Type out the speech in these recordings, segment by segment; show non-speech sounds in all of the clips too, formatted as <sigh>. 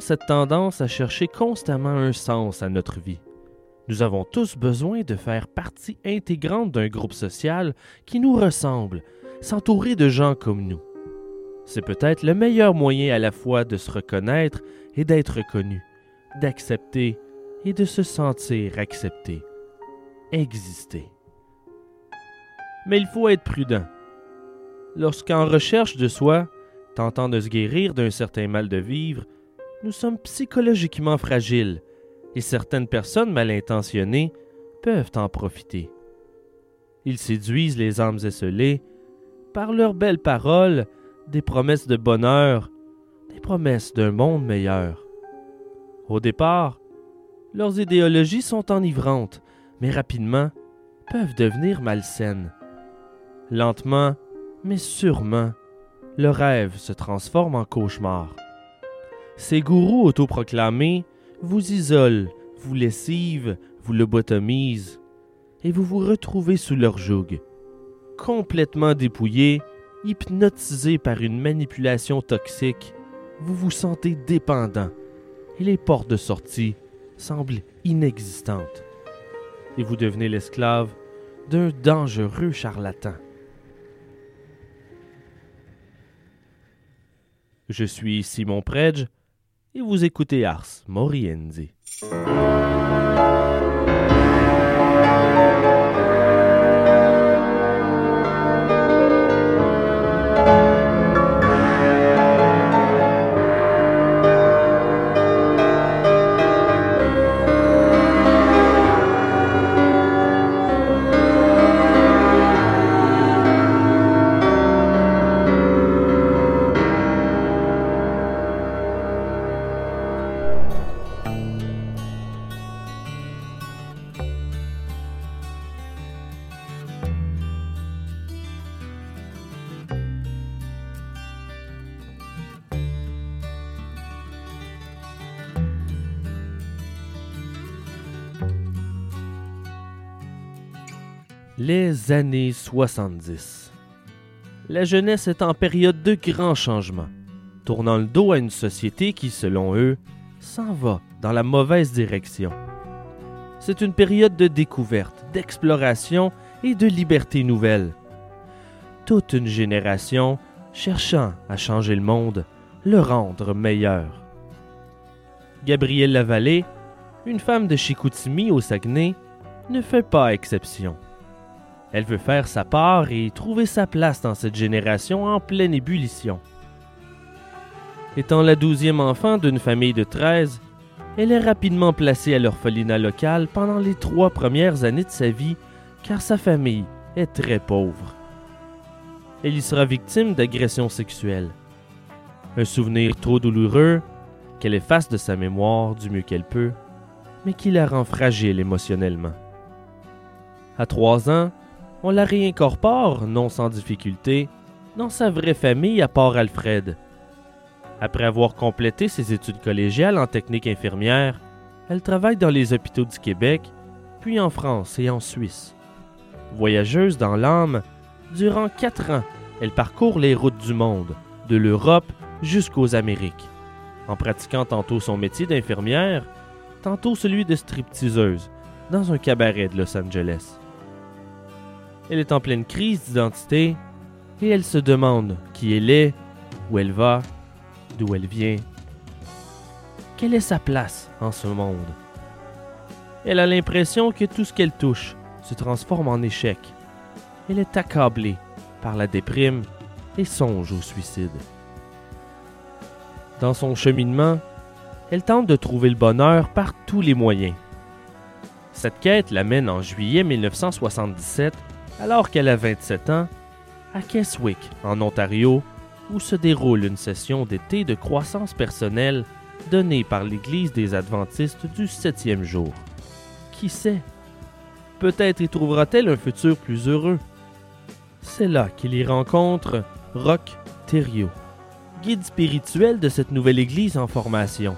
cette tendance à chercher constamment un sens à notre vie. Nous avons tous besoin de faire partie intégrante d'un groupe social qui nous ressemble, s'entourer de gens comme nous. C'est peut-être le meilleur moyen à la fois de se reconnaître et d'être reconnu, d'accepter et de se sentir accepté, exister. Mais il faut être prudent. Lorsqu'en recherche de soi, tentant de se guérir d'un certain mal de vivre, nous sommes psychologiquement fragiles et certaines personnes mal intentionnées peuvent en profiter. Ils séduisent les âmes esselées par leurs belles paroles, des promesses de bonheur, des promesses d'un monde meilleur. Au départ, leurs idéologies sont enivrantes, mais rapidement peuvent devenir malsaines. Lentement, mais sûrement, le rêve se transforme en cauchemar. Ces gourous autoproclamés vous isolent, vous lessivent, vous lobotomisent, et vous vous retrouvez sous leur joug. Complètement dépouillé, hypnotisé par une manipulation toxique, vous vous sentez dépendant, et les portes de sortie semblent inexistantes. Et vous devenez l'esclave d'un dangereux charlatan. Je suis Simon Predge et vous écoutez Ars Moriendi. Les années 70. La jeunesse est en période de grands changements, tournant le dos à une société qui, selon eux, s'en va dans la mauvaise direction. C'est une période de découverte, d'exploration et de liberté nouvelle. Toute une génération cherchant à changer le monde, le rendre meilleur. Gabrielle Lavallée, une femme de Chicoutimi au Saguenay, ne fait pas exception. Elle veut faire sa part et trouver sa place dans cette génération en pleine ébullition. Étant la douzième enfant d'une famille de treize, elle est rapidement placée à l'orphelinat local pendant les trois premières années de sa vie car sa famille est très pauvre. Elle y sera victime d'agressions sexuelles. Un souvenir trop douloureux qu'elle efface de sa mémoire du mieux qu'elle peut, mais qui la rend fragile émotionnellement. À trois ans, on la réincorpore, non sans difficulté, dans sa vraie famille à part Alfred. Après avoir complété ses études collégiales en technique infirmière, elle travaille dans les hôpitaux du Québec, puis en France et en Suisse. Voyageuse dans l'âme, durant quatre ans, elle parcourt les routes du monde, de l'Europe jusqu'aux Amériques, en pratiquant tantôt son métier d'infirmière, tantôt celui de stripteaseuse, dans un cabaret de Los Angeles. Elle est en pleine crise d'identité et elle se demande qui elle est, où elle va, d'où elle vient. Quelle est sa place en ce monde? Elle a l'impression que tout ce qu'elle touche se transforme en échec. Elle est accablée par la déprime et songe au suicide. Dans son cheminement, elle tente de trouver le bonheur par tous les moyens. Cette quête l'amène en juillet 1977 alors qu'elle a 27 ans, à Keswick, en Ontario, où se déroule une session d'été de croissance personnelle donnée par l'Église des Adventistes du septième jour. Qui sait? Peut-être y trouvera-t-elle un futur plus heureux. C'est là qu'il y rencontre Roch Thériault, guide spirituel de cette nouvelle Église en formation.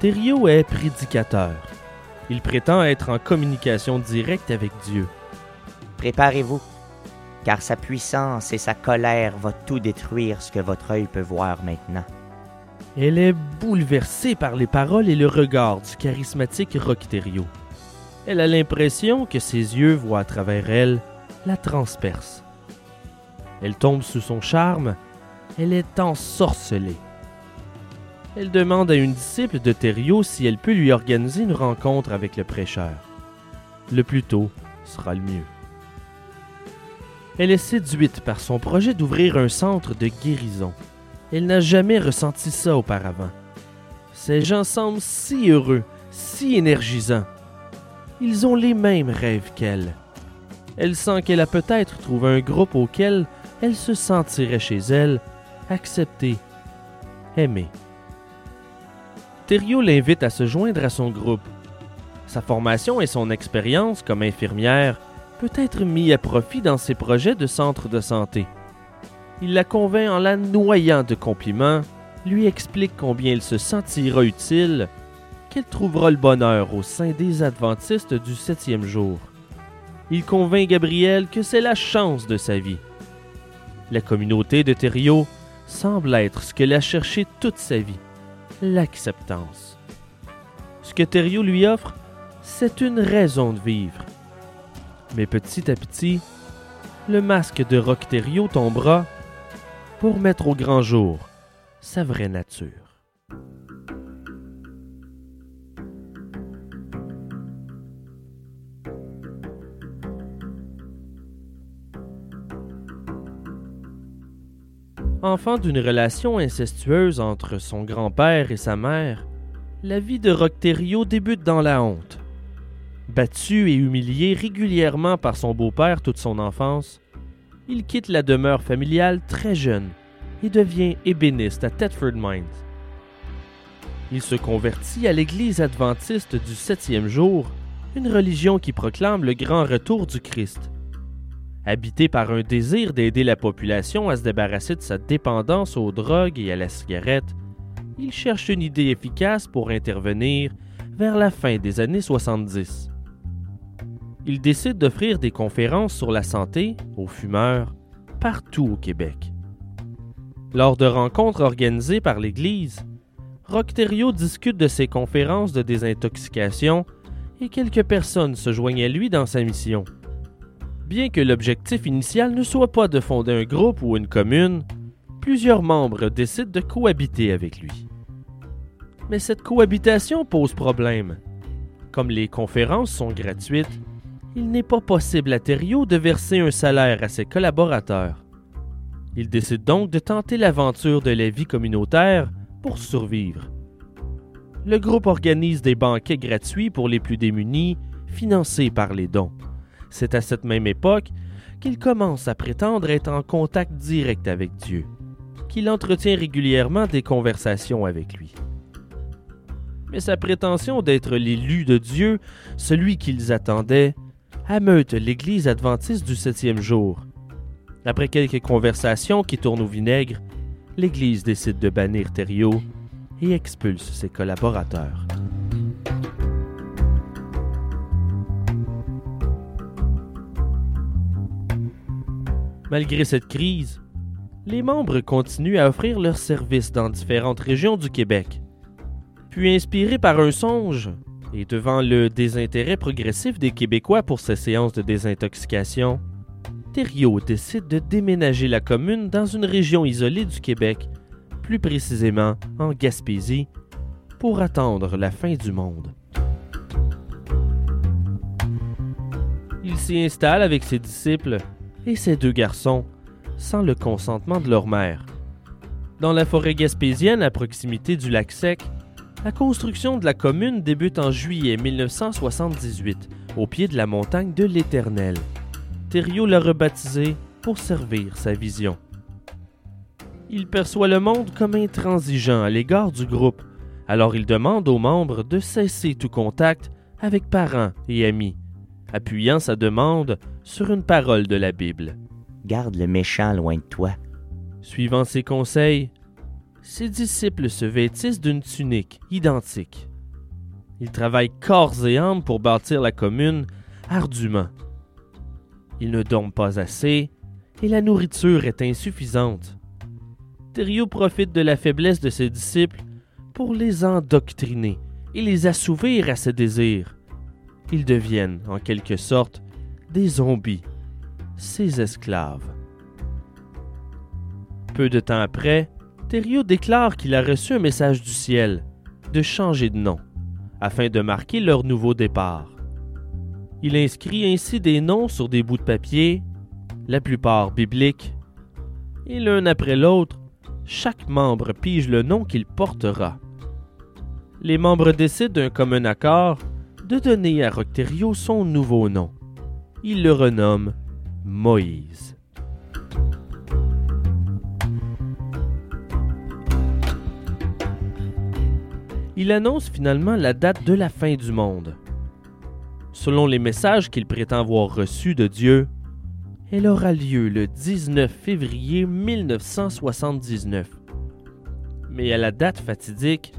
Thériault est prédicateur. Il prétend être en communication directe avec Dieu. Préparez-vous, car sa puissance et sa colère vont tout détruire ce que votre œil peut voir maintenant. Elle est bouleversée par les paroles et le regard du charismatique Thériault. Elle a l'impression que ses yeux voient à travers elle, la transperce. Elle tombe sous son charme, elle est ensorcelée. Elle demande à une disciple de Thériault si elle peut lui organiser une rencontre avec le prêcheur. Le plus tôt sera le mieux. Elle est séduite par son projet d'ouvrir un centre de guérison. Elle n'a jamais ressenti ça auparavant. Ces gens semblent si heureux, si énergisants. Ils ont les mêmes rêves qu'elle. Elle sent qu'elle a peut-être trouvé un groupe auquel elle se sentirait chez elle, acceptée, aimée. Thériault l'invite à se joindre à son groupe. Sa formation et son expérience comme infirmière peut être mis à profit dans ses projets de centre de santé. Il la convainc en la noyant de compliments, lui explique combien elle se sentira utile qu'elle trouvera le bonheur au sein des adventistes du septième jour. Il convainc Gabriel que c'est la chance de sa vie. La communauté de Thériault semble être ce qu'elle a cherché toute sa vie, l'acceptance. Ce que Thériault lui offre, c'est une raison de vivre. Mais petit à petit, le masque de Thériault tombera pour mettre au grand jour sa vraie nature. Enfant d'une relation incestueuse entre son grand-père et sa mère, la vie de Thériault débute dans la honte. Battu et humilié régulièrement par son beau-père toute son enfance, il quitte la demeure familiale très jeune et devient ébéniste à Thetford Mines. Il se convertit à l'Église adventiste du septième jour, une religion qui proclame le grand retour du Christ. Habité par un désir d'aider la population à se débarrasser de sa dépendance aux drogues et à la cigarette, il cherche une idée efficace pour intervenir vers la fin des années 70. Il décide d'offrir des conférences sur la santé aux fumeurs partout au Québec. Lors de rencontres organisées par l'Église, Rocterio discute de ses conférences de désintoxication et quelques personnes se joignent à lui dans sa mission. Bien que l'objectif initial ne soit pas de fonder un groupe ou une commune, plusieurs membres décident de cohabiter avec lui. Mais cette cohabitation pose problème. Comme les conférences sont gratuites, il n'est pas possible à Thériault de verser un salaire à ses collaborateurs. Il décide donc de tenter l'aventure de la vie communautaire pour survivre. Le groupe organise des banquets gratuits pour les plus démunis, financés par les dons. C'est à cette même époque qu'il commence à prétendre être en contact direct avec Dieu, qu'il entretient régulièrement des conversations avec lui. Mais sa prétention d'être l'élu de Dieu, celui qu'ils attendaient, ameute l'Église adventiste du septième jour. Après quelques conversations qui tournent au vinaigre, l'Église décide de bannir Thériault et expulse ses collaborateurs. Malgré cette crise, les membres continuent à offrir leurs services dans différentes régions du Québec. Puis inspirés par un songe, et devant le désintérêt progressif des Québécois pour ces séances de désintoxication, Thériault décide de déménager la commune dans une région isolée du Québec, plus précisément en Gaspésie, pour attendre la fin du monde. Il s'y installe avec ses disciples et ses deux garçons, sans le consentement de leur mère. Dans la forêt gaspésienne à proximité du lac sec, la construction de la commune débute en juillet 1978, au pied de la montagne de l'Éternel. Thériault l'a rebaptisée pour servir sa vision. Il perçoit le monde comme intransigeant à l'égard du groupe, alors il demande aux membres de cesser tout contact avec parents et amis, appuyant sa demande sur une parole de la Bible. Garde le méchant loin de toi. Suivant ses conseils, ses disciples se vêtissent d'une tunique identique. Ils travaillent corps et âme pour bâtir la commune ardument. Ils ne dorment pas assez et la nourriture est insuffisante. Thériault profite de la faiblesse de ses disciples pour les endoctriner et les assouvir à ses désirs. Ils deviennent, en quelque sorte, des zombies, ses esclaves. Peu de temps après, Thériault déclare qu'il a reçu un message du ciel de changer de nom, afin de marquer leur nouveau départ. Il inscrit ainsi des noms sur des bouts de papier, la plupart bibliques, et l'un après l'autre, chaque membre pige le nom qu'il portera. Les membres décident d'un commun accord de donner à Rocterio son nouveau nom. Il le renomme Moïse. Il annonce finalement la date de la fin du monde. Selon les messages qu'il prétend avoir reçus de Dieu, elle aura lieu le 19 février 1979. Mais à la date fatidique,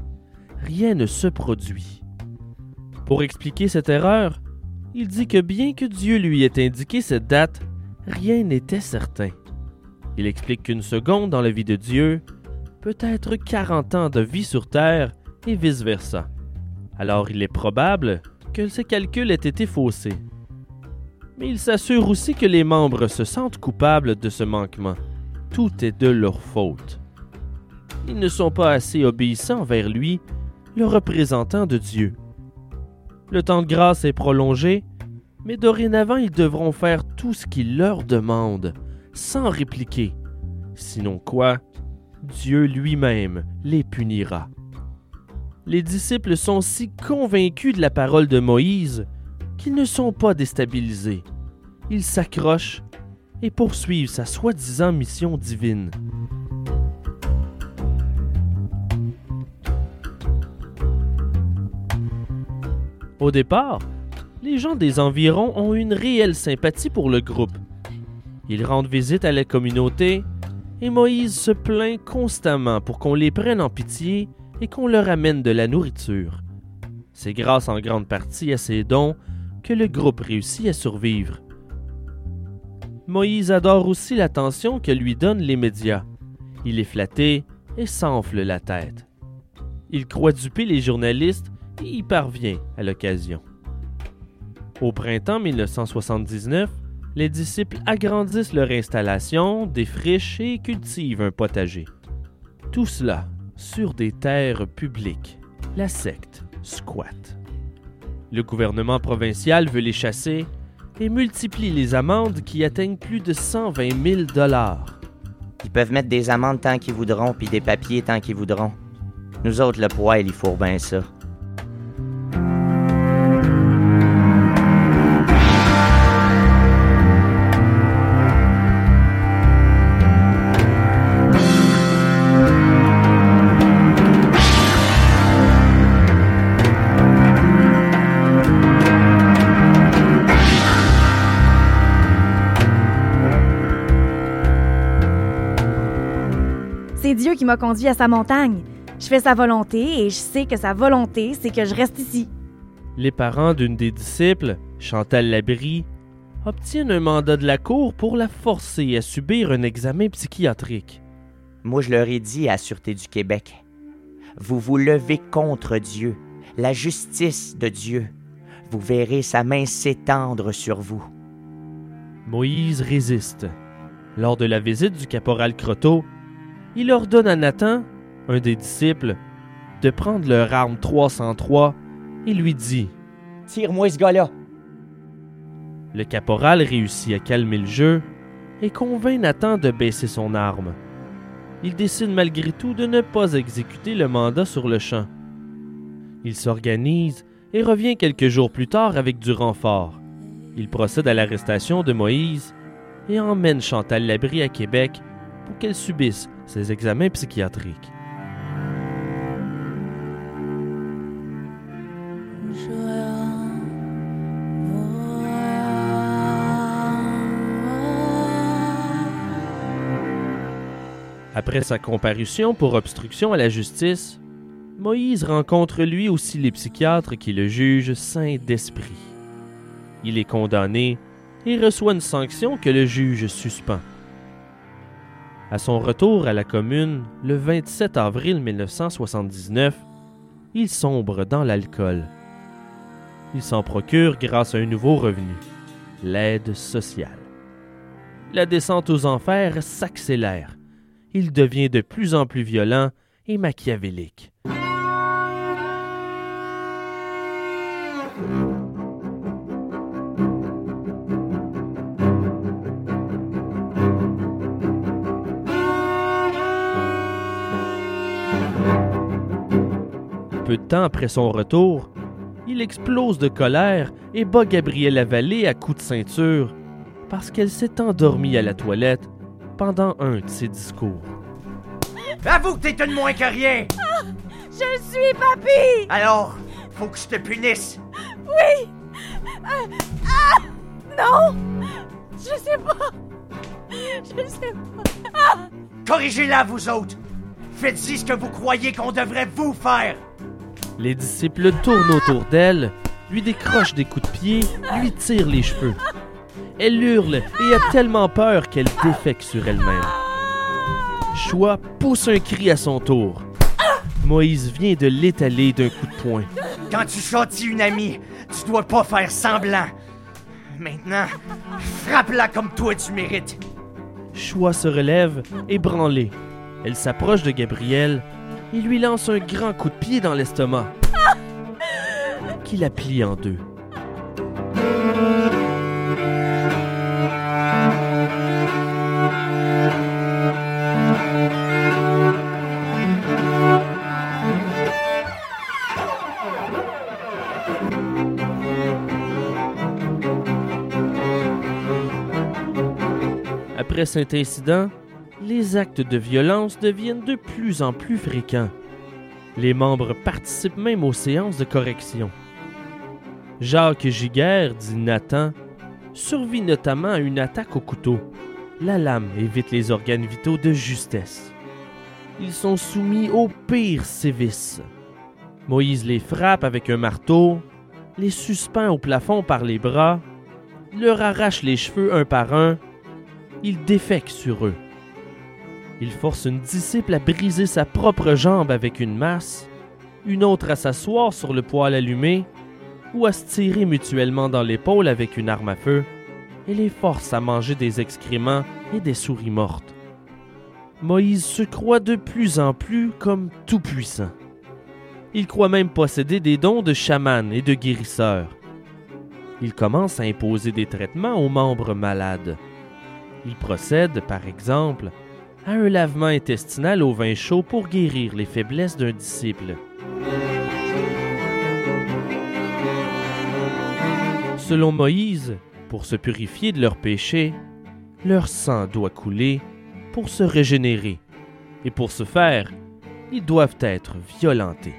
rien ne se produit. Pour expliquer cette erreur, il dit que bien que Dieu lui ait indiqué cette date, rien n'était certain. Il explique qu'une seconde dans la vie de Dieu peut être 40 ans de vie sur Terre et vice-versa. Alors il est probable que ces calculs aient été faussés. Mais il s'assure aussi que les membres se sentent coupables de ce manquement. Tout est de leur faute. Ils ne sont pas assez obéissants vers lui, le représentant de Dieu. Le temps de grâce est prolongé, mais dorénavant ils devront faire tout ce qu'il leur demande, sans répliquer. Sinon quoi, Dieu lui-même les punira les disciples sont si convaincus de la parole de Moïse qu'ils ne sont pas déstabilisés. Ils s'accrochent et poursuivent sa soi-disant mission divine. Au départ, les gens des environs ont une réelle sympathie pour le groupe. Ils rendent visite à la communauté et Moïse se plaint constamment pour qu'on les prenne en pitié et qu'on leur amène de la nourriture. C'est grâce en grande partie à ces dons que le groupe réussit à survivre. Moïse adore aussi l'attention que lui donnent les médias. Il est flatté et s'enfle la tête. Il croit duper les journalistes et y parvient à l'occasion. Au printemps 1979, les disciples agrandissent leur installation, défrichent et cultivent un potager. Tout cela sur des terres publiques. La secte squatte. Le gouvernement provincial veut les chasser et multiplie les amendes qui atteignent plus de 120 000 dollars. Ils peuvent mettre des amendes tant qu'ils voudront, puis des papiers tant qu'ils voudront. Nous autres, le poids, il faut bien ça. M'a conduit à sa montagne. Je fais sa volonté et je sais que sa volonté, c'est que je reste ici. Les parents d'une des disciples, Chantal Labrie, obtiennent un mandat de la cour pour la forcer à subir un examen psychiatrique. Moi, je leur ai dit à la Sûreté du Québec Vous vous levez contre Dieu, la justice de Dieu. Vous verrez sa main s'étendre sur vous. Moïse résiste. Lors de la visite du caporal Croteau, il ordonne à Nathan, un des disciples, de prendre leur arme 303 et lui dit Tire-moi ce gars-là. Le caporal réussit à calmer le jeu et convainc Nathan de baisser son arme. Il décide malgré tout de ne pas exécuter le mandat sur le champ. Il s'organise et revient quelques jours plus tard avec du renfort. Il procède à l'arrestation de Moïse et emmène Chantal Labrie à Québec pour qu'elle subisse ses examens psychiatriques. Après sa comparution pour obstruction à la justice, Moïse rencontre lui aussi les psychiatres qui le jugent saint d'esprit. Il est condamné et reçoit une sanction que le juge suspend. À son retour à la commune, le 27 avril 1979, il sombre dans l'alcool. Il s'en procure grâce à un nouveau revenu, l'aide sociale. La descente aux enfers s'accélère il devient de plus en plus violent et machiavélique. Peu de temps après son retour, il explose de colère et bat Gabrielle Lavallée à coups de ceinture parce qu'elle s'est endormie à la toilette pendant un de ses discours. Avoue que t'es une moins que rien! Ah, je suis papy! Alors, faut que je te punisse! Oui! ah! ah! Non! Je sais pas! Je sais pas! Ah! Corrigez-la, vous autres! Faites-y ce que vous croyez qu'on devrait vous faire! Les disciples tournent autour d'elle, lui décrochent des coups de pied, lui tirent les cheveux. Elle hurle et a tellement peur qu'elle défecte sur elle-même. Choix pousse un cri à son tour. Moïse vient de l'étaler d'un coup de poing. Quand tu châties une amie, tu dois pas faire semblant. Maintenant, frappe-la comme toi tu mérites. Choix se relève, ébranlée. Elle s'approche de Gabriel et lui lance un grand coup de pied dans l'estomac, <laughs> qui la plie en deux. Après cet incident, les actes de violence deviennent de plus en plus fréquents. Les membres participent même aux séances de correction. Jacques Giguère, dit Nathan, survit notamment à une attaque au couteau. La lame évite les organes vitaux de justesse. Ils sont soumis aux pires sévices. Moïse les frappe avec un marteau, les suspend au plafond par les bras, leur arrache les cheveux un par un il défèque sur eux. Il force une disciple à briser sa propre jambe avec une masse, une autre à s'asseoir sur le poêle allumé, ou à se tirer mutuellement dans l'épaule avec une arme à feu, et les force à manger des excréments et des souris mortes. Moïse se croit de plus en plus comme tout-puissant. Il croit même posséder des dons de chaman et de guérisseur. Il commence à imposer des traitements aux membres malades il procède, par exemple, à un lavement intestinal au vin chaud pour guérir les faiblesses d'un disciple. Selon Moïse, pour se purifier de leurs péchés, leur sang doit couler pour se régénérer, et pour ce faire, ils doivent être violentés.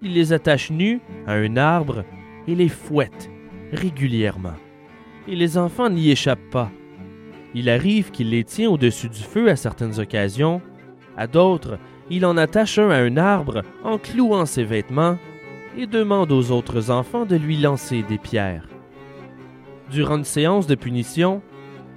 Il les attache nus à un arbre et les fouette régulièrement. Et les enfants n'y échappent pas. Il arrive qu'il les tient au-dessus du feu à certaines occasions, à d'autres, il en attache un à un arbre en clouant ses vêtements et demande aux autres enfants de lui lancer des pierres. Durant une séance de punition,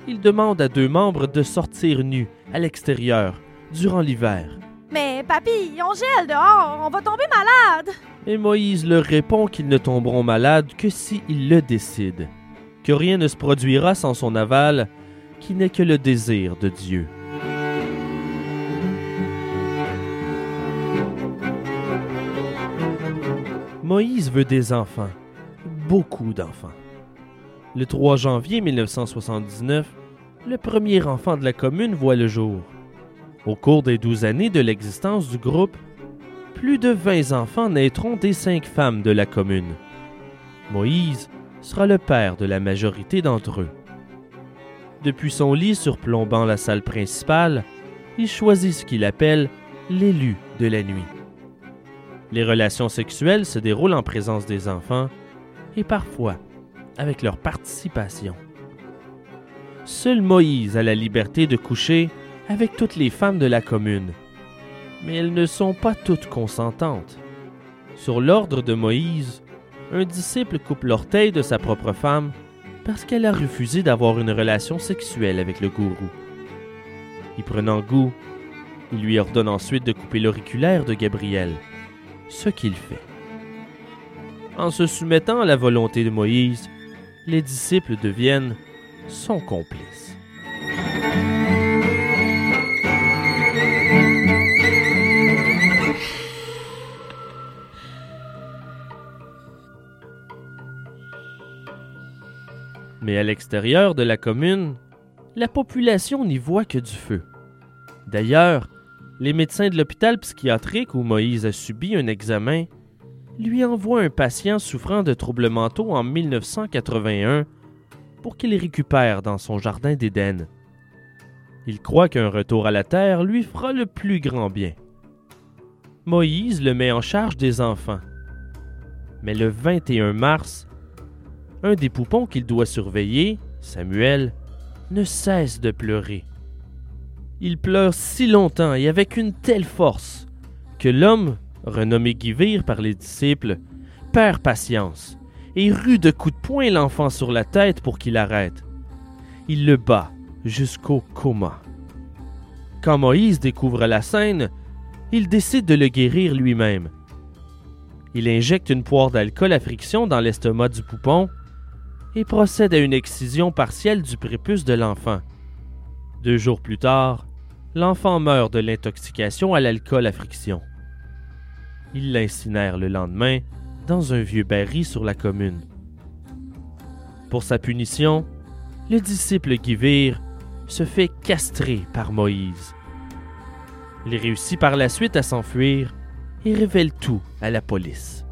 il demande à deux membres de sortir nus à l'extérieur durant l'hiver. Mais papy, on gèle dehors, on va tomber malade. Et Moïse leur répond qu'ils ne tomberont malades que s'ils le décident, que rien ne se produira sans son aval qui n'est que le désir de Dieu. Moïse veut des enfants, beaucoup d'enfants. Le 3 janvier 1979, le premier enfant de la commune voit le jour. Au cours des douze années de l'existence du groupe, plus de 20 enfants naîtront des cinq femmes de la commune. Moïse sera le père de la majorité d'entre eux. Depuis son lit surplombant la salle principale, il choisit ce qu'il appelle l'élu de la nuit. Les relations sexuelles se déroulent en présence des enfants et parfois avec leur participation. Seul Moïse a la liberté de coucher avec toutes les femmes de la commune, mais elles ne sont pas toutes consentantes. Sur l'ordre de Moïse, un disciple coupe l'orteil de sa propre femme parce qu'elle a refusé d'avoir une relation sexuelle avec le gourou. Y prenant goût, il lui ordonne ensuite de couper l'auriculaire de Gabriel, ce qu'il fait. En se soumettant à la volonté de Moïse, les disciples deviennent son complice. Mais à l'extérieur de la commune, la population n'y voit que du feu. D'ailleurs, les médecins de l'hôpital psychiatrique où Moïse a subi un examen lui envoient un patient souffrant de troubles mentaux en 1981 pour qu'il récupère dans son jardin d'Éden. Il croit qu'un retour à la terre lui fera le plus grand bien. Moïse le met en charge des enfants. Mais le 21 mars, un des poupons qu'il doit surveiller, Samuel, ne cesse de pleurer. Il pleure si longtemps et avec une telle force que l'homme, renommé Guivir par les disciples, perd patience et rue de coups de poing l'enfant sur la tête pour qu'il arrête. Il le bat jusqu'au coma. Quand Moïse découvre la scène, il décide de le guérir lui-même. Il injecte une poire d'alcool à friction dans l'estomac du poupon et procède à une excision partielle du prépuce de l'enfant. Deux jours plus tard, l'enfant meurt de l'intoxication à l'alcool à friction. Il l'incinère le lendemain dans un vieux baril sur la commune. Pour sa punition, le disciple Guivir se fait castrer par Moïse. Il réussit par la suite à s'enfuir et révèle tout à la police.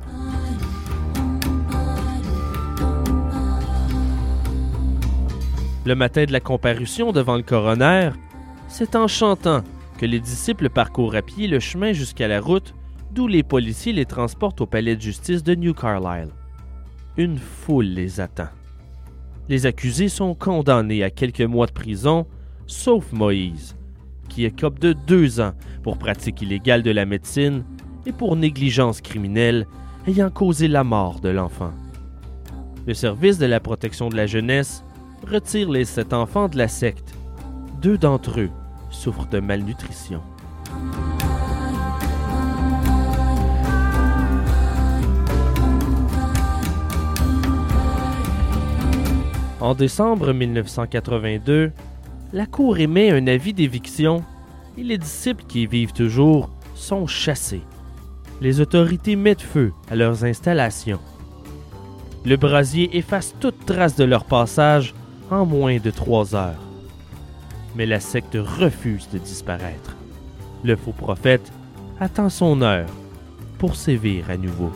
Le matin de la comparution devant le coroner, c'est en chantant que les disciples parcourent à pied le chemin jusqu'à la route d'où les policiers les transportent au palais de justice de New Carlisle. Une foule les attend. Les accusés sont condamnés à quelques mois de prison, sauf Moïse, qui écope de deux ans pour pratique illégale de la médecine et pour négligence criminelle ayant causé la mort de l'enfant. Le service de la protection de la jeunesse retire les sept enfants de la secte. Deux d'entre eux souffrent de malnutrition. En décembre 1982, la Cour émet un avis d'éviction et les disciples qui y vivent toujours sont chassés. Les autorités mettent feu à leurs installations. Le brasier efface toute trace de leur passage en moins de trois heures. Mais la secte refuse de disparaître. Le faux prophète attend son heure pour sévir à nouveau.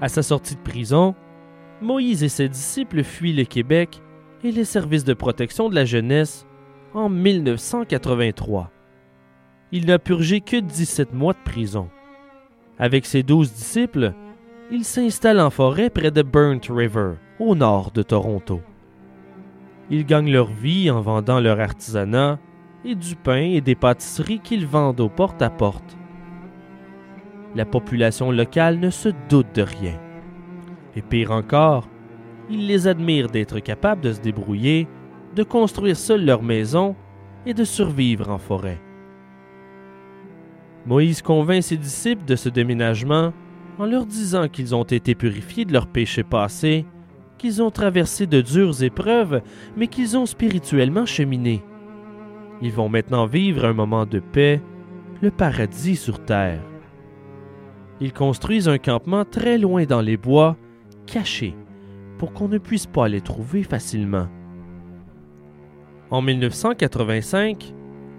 À sa sortie de prison, Moïse et ses disciples fuient le Québec et les services de protection de la jeunesse en 1983. Il n'a purgé que 17 mois de prison. Avec ses douze disciples, il s'installe en forêt près de Burnt River, au nord de Toronto. Ils gagnent leur vie en vendant leur artisanat et du pain et des pâtisseries qu'ils vendent au porte-à-porte la population locale ne se doute de rien. Et pire encore, ils les admirent d'être capables de se débrouiller, de construire seuls leur maison et de survivre en forêt. Moïse convainc ses disciples de ce déménagement en leur disant qu'ils ont été purifiés de leurs péchés passés, qu'ils ont traversé de dures épreuves, mais qu'ils ont spirituellement cheminé. Ils vont maintenant vivre un moment de paix, le paradis sur terre. Ils construisent un campement très loin dans les bois, caché, pour qu'on ne puisse pas les trouver facilement. En 1985,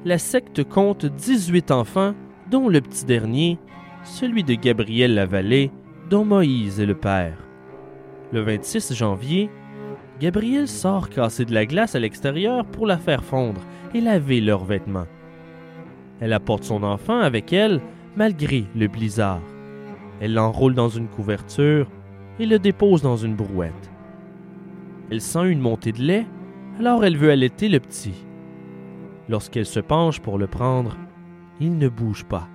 la secte compte 18 enfants, dont le petit dernier, celui de Gabriel Lavallée, dont Moïse est le père. Le 26 janvier, Gabriel sort casser de la glace à l'extérieur pour la faire fondre et laver leurs vêtements. Elle apporte son enfant avec elle malgré le blizzard. Elle l'enroule dans une couverture et le dépose dans une brouette. Elle sent une montée de lait, alors elle veut allaiter le petit. Lorsqu'elle se penche pour le prendre, il ne bouge pas,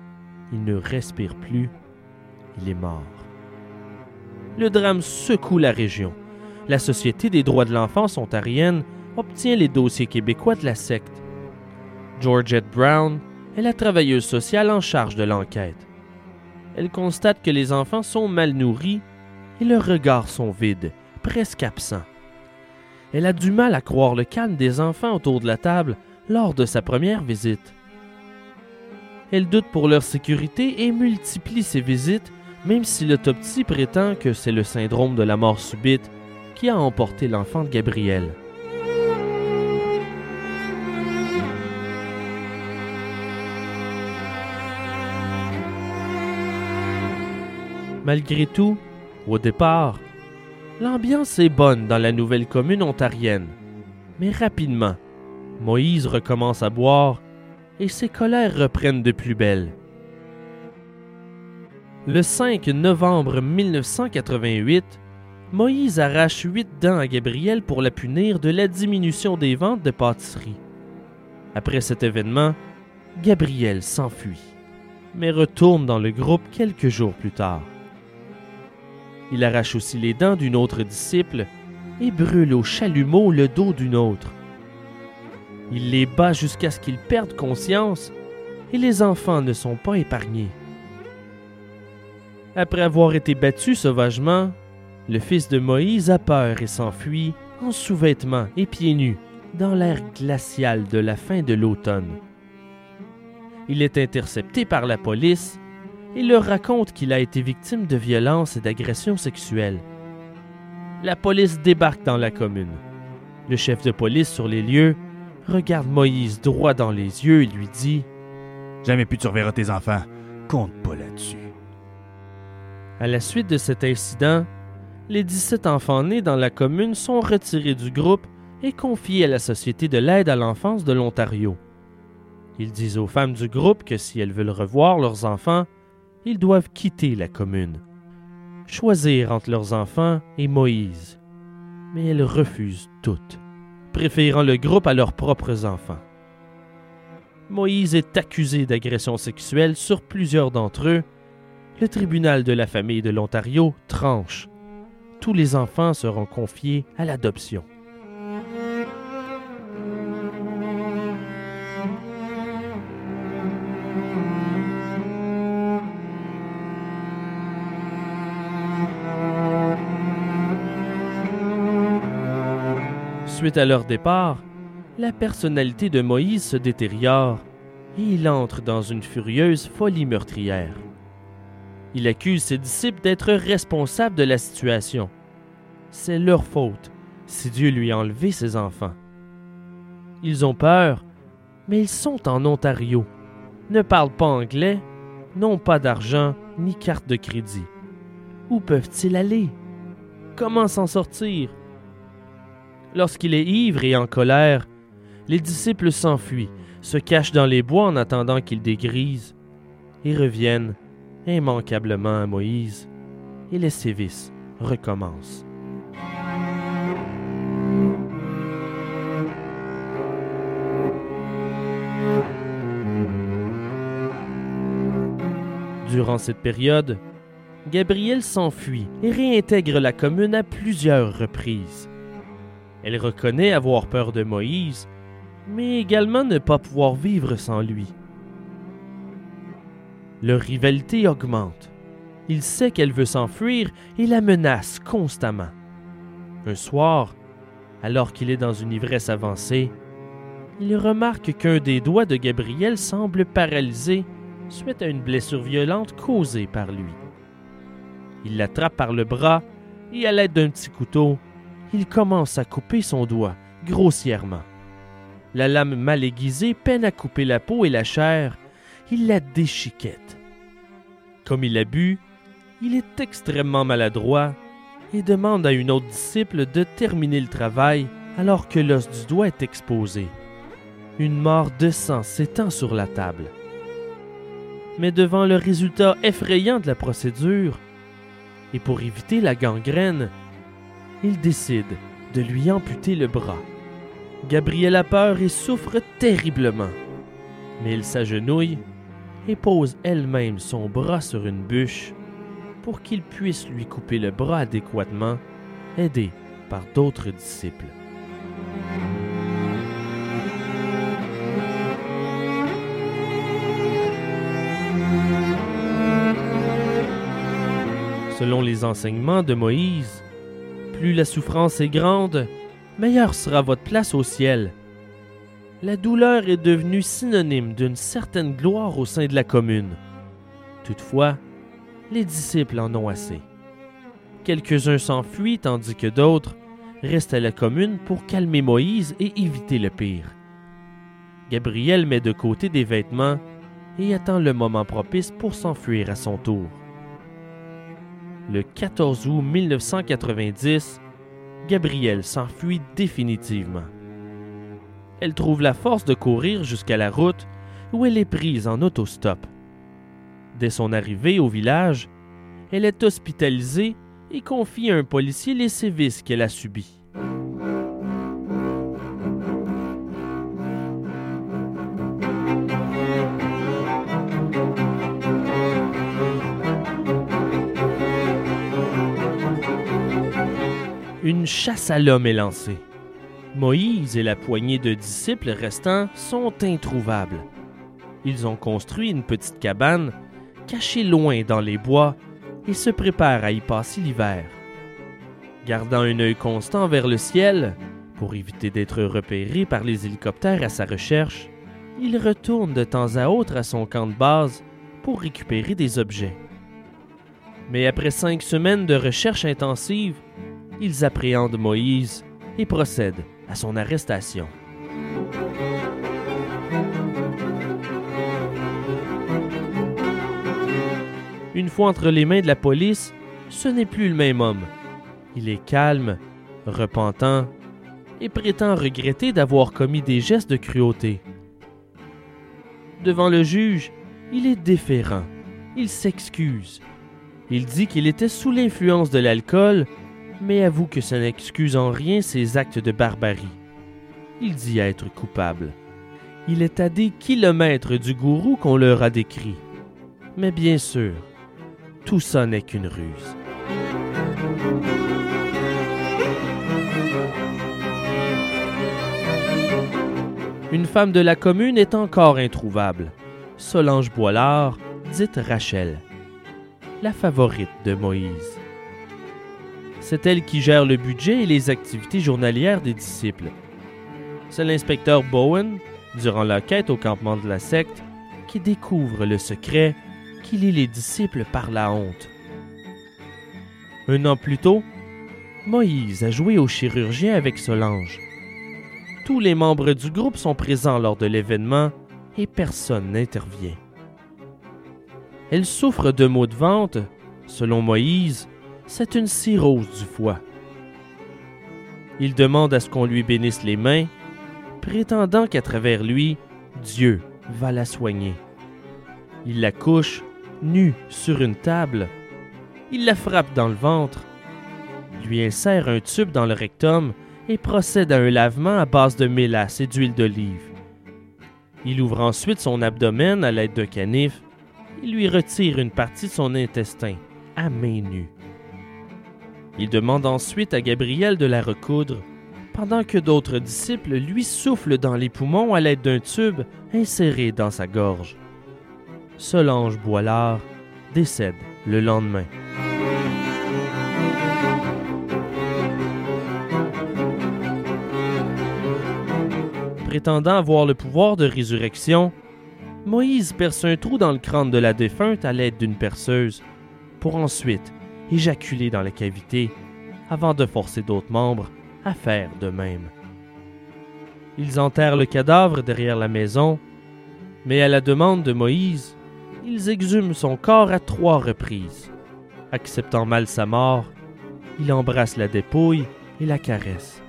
il ne respire plus, il est mort. Le drame secoue la région. La Société des droits de l'enfance ontarienne obtient les dossiers québécois de la secte. Georgette Brown est la travailleuse sociale en charge de l'enquête. Elle constate que les enfants sont mal nourris et leurs regards sont vides, presque absents. Elle a du mal à croire le calme des enfants autour de la table lors de sa première visite. Elle doute pour leur sécurité et multiplie ses visites, même si l'autopsie prétend que c'est le syndrome de la mort subite qui a emporté l'enfant de Gabriel. Malgré tout, au départ, l'ambiance est bonne dans la nouvelle commune ontarienne. Mais rapidement, Moïse recommence à boire et ses colères reprennent de plus belle. Le 5 novembre 1988, Moïse arrache huit dents à Gabriel pour la punir de la diminution des ventes de pâtisserie. Après cet événement, Gabriel s'enfuit, mais retourne dans le groupe quelques jours plus tard. Il arrache aussi les dents d'une autre disciple et brûle au chalumeau le dos d'une autre. Il les bat jusqu'à ce qu'ils perdent conscience et les enfants ne sont pas épargnés. Après avoir été battu sauvagement, le fils de Moïse a peur et s'enfuit en sous-vêtements et pieds nus dans l'air glacial de la fin de l'automne. Il est intercepté par la police et leur raconte qu'il a été victime de violences et d'agressions sexuelles. La police débarque dans la commune. Le chef de police sur les lieux regarde Moïse droit dans les yeux et lui dit Jamais plus tu reverras tes enfants. Compte pas là-dessus. À la suite de cet incident, les 17 enfants nés dans la commune sont retirés du groupe et confiés à la Société de l'aide à l'enfance de l'Ontario. Ils disent aux femmes du groupe que si elles veulent revoir leurs enfants, ils doivent quitter la commune. Choisir entre leurs enfants et Moïse. Mais elles refusent toutes, préférant le groupe à leurs propres enfants. Moïse est accusé d'agression sexuelle sur plusieurs d'entre eux. Le tribunal de la famille de l'Ontario tranche. Tous les enfants seront confiés à l'adoption. Suite à leur départ, la personnalité de Moïse se détériore et il entre dans une furieuse folie meurtrière. Il accuse ses disciples d'être responsables de la situation. C'est leur faute si Dieu lui a enlevé ses enfants. Ils ont peur, mais ils sont en Ontario, ne parlent pas anglais, n'ont pas d'argent ni carte de crédit. Où peuvent-ils aller? Comment s'en sortir? Lorsqu'il est ivre et en colère, les disciples s'enfuient, se cachent dans les bois en attendant qu'il dégrise, et reviennent immanquablement à Moïse, et les sévices recommencent. Durant cette période, Gabriel s'enfuit et réintègre la commune à plusieurs reprises. Elle reconnaît avoir peur de Moïse, mais également ne pas pouvoir vivre sans lui. Leur rivalité augmente. Il sait qu'elle veut s'enfuir et la menace constamment. Un soir, alors qu'il est dans une ivresse avancée, il remarque qu'un des doigts de Gabriel semble paralysé suite à une blessure violente causée par lui. Il l'attrape par le bras et à l'aide d'un petit couteau, il commence à couper son doigt grossièrement. La lame mal aiguisée peine à couper la peau et la chair, il la déchiquette. Comme il a bu, il est extrêmement maladroit et demande à une autre disciple de terminer le travail alors que l'os du doigt est exposé. Une mort de sang s'étend sur la table. Mais devant le résultat effrayant de la procédure, et pour éviter la gangrène, il décide de lui amputer le bras. Gabriel a peur et souffre terriblement. Mais il s'agenouille et pose elle-même son bras sur une bûche pour qu'il puisse lui couper le bras adéquatement, aidé par d'autres disciples. Selon les enseignements de Moïse, plus la souffrance est grande, meilleure sera votre place au ciel. La douleur est devenue synonyme d'une certaine gloire au sein de la commune. Toutefois, les disciples en ont assez. Quelques-uns s'enfuient tandis que d'autres restent à la commune pour calmer Moïse et éviter le pire. Gabriel met de côté des vêtements et attend le moment propice pour s'enfuir à son tour. Le 14 août 1990, Gabrielle s'enfuit définitivement. Elle trouve la force de courir jusqu'à la route où elle est prise en autostop. Dès son arrivée au village, elle est hospitalisée et confie à un policier les sévices qu'elle a subis. Une chasse à l'homme est lancée. Moïse et la poignée de disciples restants sont introuvables. Ils ont construit une petite cabane cachée loin dans les bois et se préparent à y passer l'hiver. Gardant un œil constant vers le ciel, pour éviter d'être repéré par les hélicoptères à sa recherche, il retourne de temps à autre à son camp de base pour récupérer des objets. Mais après cinq semaines de recherche intensive, ils appréhendent Moïse et procèdent à son arrestation. Une fois entre les mains de la police, ce n'est plus le même homme. Il est calme, repentant et prétend regretter d'avoir commis des gestes de cruauté. Devant le juge, il est déférent. Il s'excuse. Il dit qu'il était sous l'influence de l'alcool mais avoue que ça n'excuse en rien ses actes de barbarie. Il dit être coupable. Il est à des kilomètres du gourou qu'on leur a décrit. Mais bien sûr, tout ça n'est qu'une ruse. Une femme de la commune est encore introuvable. Solange Boilard, dite Rachel, la favorite de Moïse. C'est elle qui gère le budget et les activités journalières des disciples. C'est l'inspecteur Bowen, durant la quête au campement de la secte, qui découvre le secret qui lie les disciples par la honte. Un an plus tôt, Moïse a joué au chirurgien avec Solange. Tous les membres du groupe sont présents lors de l'événement et personne n'intervient. Elle souffre de maux de vente, selon Moïse, c'est une cirrhose du foie. Il demande à ce qu'on lui bénisse les mains, prétendant qu'à travers lui, Dieu va la soigner. Il la couche, nue, sur une table. Il la frappe dans le ventre, lui insère un tube dans le rectum et procède à un lavement à base de mélasse et d'huile d'olive. Il ouvre ensuite son abdomen à l'aide d'un canif et lui retire une partie de son intestin à main nue. Il demande ensuite à Gabriel de la recoudre, pendant que d'autres disciples lui soufflent dans les poumons à l'aide d'un tube inséré dans sa gorge. Solange Boilard, décède le lendemain. Prétendant avoir le pouvoir de résurrection, Moïse perce un trou dans le crâne de la défunte à l'aide d'une perceuse, pour ensuite éjaculer dans la cavité avant de forcer d'autres membres à faire de même. Ils enterrent le cadavre derrière la maison, mais à la demande de Moïse, ils exhument son corps à trois reprises. Acceptant mal sa mort, il embrasse la dépouille et la caresse.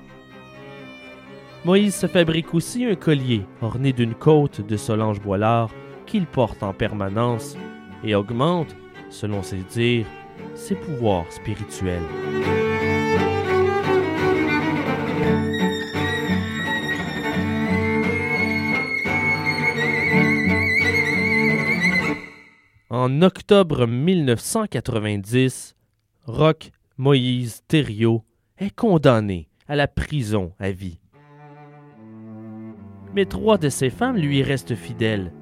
Moïse se fabrique aussi un collier orné d'une côte de Solange Boilard qu'il porte en permanence et augmente, selon ses dires, ses pouvoirs spirituels. En octobre 1990, Roch Moïse Thériault est condamné à la prison à vie. Mais trois de ses femmes lui restent fidèles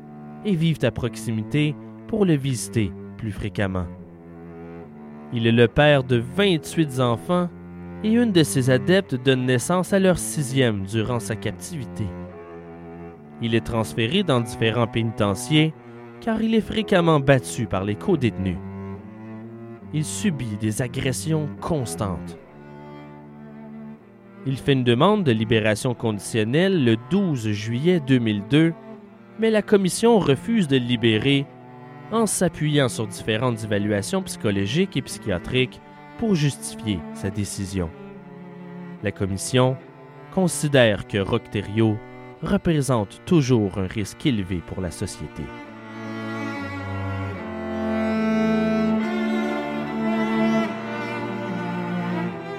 et vivent à proximité pour le visiter plus fréquemment. Il est le père de 28 enfants et une de ses adeptes donne naissance à leur sixième durant sa captivité. Il est transféré dans différents pénitenciers car il est fréquemment battu par les co-détenus. Il subit des agressions constantes. Il fait une demande de libération conditionnelle le 12 juillet 2002, mais la commission refuse de le libérer en s'appuyant sur différentes évaluations psychologiques et psychiatriques pour justifier sa décision. La commission considère que Rocterio représente toujours un risque élevé pour la société.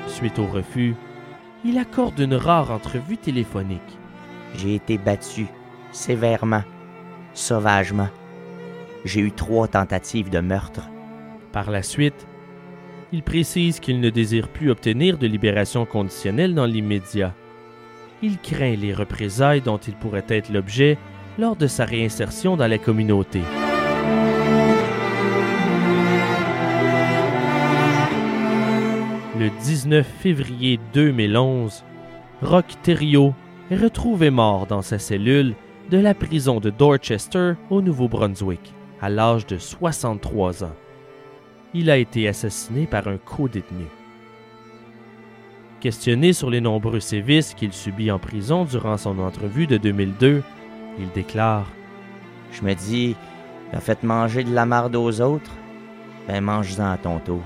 Suite au refus, il accorde une rare entrevue téléphonique. J'ai été battu sévèrement, sauvagement. J'ai eu trois tentatives de meurtre. Par la suite, il précise qu'il ne désire plus obtenir de libération conditionnelle dans l'immédiat. Il craint les représailles dont il pourrait être l'objet lors de sa réinsertion dans la communauté. Le 19 février 2011, Rock Thériault est retrouvé mort dans sa cellule de la prison de Dorchester au Nouveau-Brunswick à l'âge de 63 ans. Il a été assassiné par un co-détenu. Questionné sur les nombreux sévices qu'il subit en prison durant son entrevue de 2002, il déclare Je me dis, t'as fait manger de la marde aux autres? Ben mange-en à ton tour.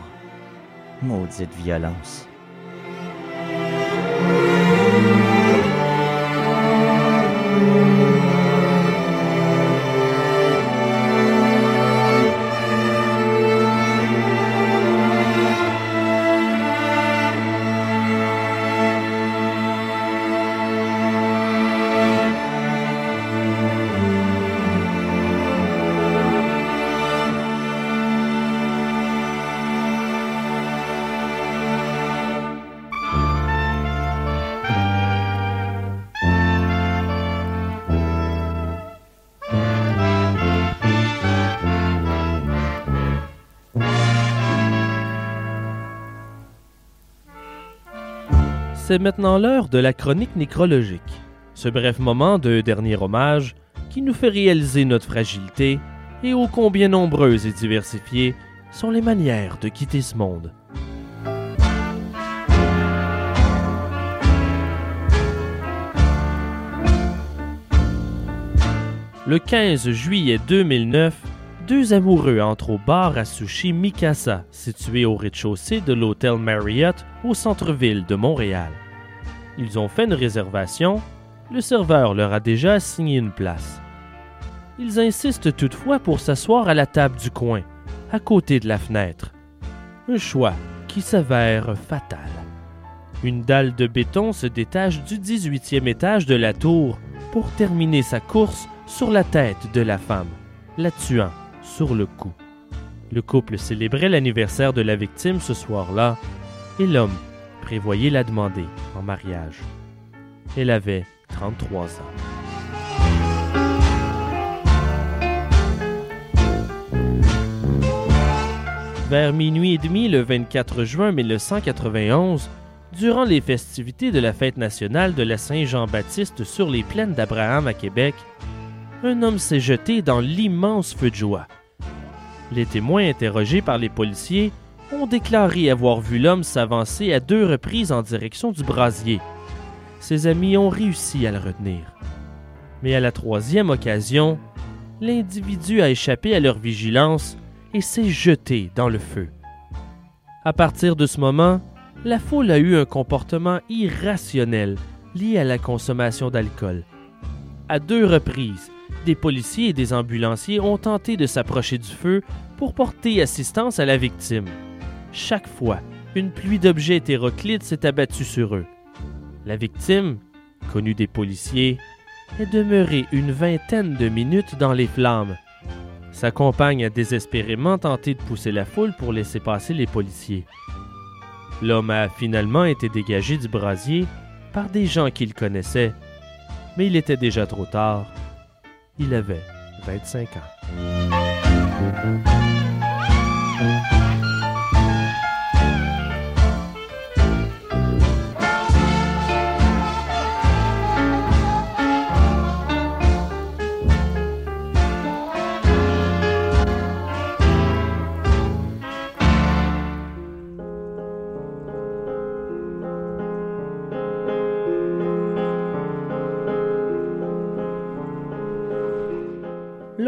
Maudite violence. C'est maintenant l'heure de la chronique nécrologique, ce bref moment de dernier hommage qui nous fait réaliser notre fragilité et ô combien nombreuses et diversifiées sont les manières de quitter ce monde. Le 15 juillet 2009, deux amoureux entrent au bar à sushi Mikasa, situé au rez-de-chaussée de l'hôtel Marriott au centre-ville de Montréal. Ils ont fait une réservation, le serveur leur a déjà assigné une place. Ils insistent toutefois pour s'asseoir à la table du coin, à côté de la fenêtre. Un choix qui s'avère fatal. Une dalle de béton se détache du 18e étage de la tour pour terminer sa course sur la tête de la femme, la tuant sur le coup. Le couple célébrait l'anniversaire de la victime ce soir-là et l'homme prévoyait la demander en mariage. Elle avait 33 ans. Vers minuit et demi le 24 juin 1991, durant les festivités de la fête nationale de la Saint-Jean-Baptiste sur les plaines d'Abraham à Québec, un homme s'est jeté dans l'immense feu de joie. Les témoins interrogés par les policiers ont déclaré avoir vu l'homme s'avancer à deux reprises en direction du brasier. Ses amis ont réussi à le retenir. Mais à la troisième occasion, l'individu a échappé à leur vigilance et s'est jeté dans le feu. À partir de ce moment, la foule a eu un comportement irrationnel lié à la consommation d'alcool. À deux reprises, des policiers et des ambulanciers ont tenté de s'approcher du feu pour porter assistance à la victime. Chaque fois, une pluie d'objets hétéroclites s'est abattue sur eux. La victime, connue des policiers, est demeurée une vingtaine de minutes dans les flammes. Sa compagne a désespérément tenté de pousser la foule pour laisser passer les policiers. L'homme a finalement été dégagé du brasier par des gens qu'il connaissait, mais il était déjà trop tard. Il avait 25 ans.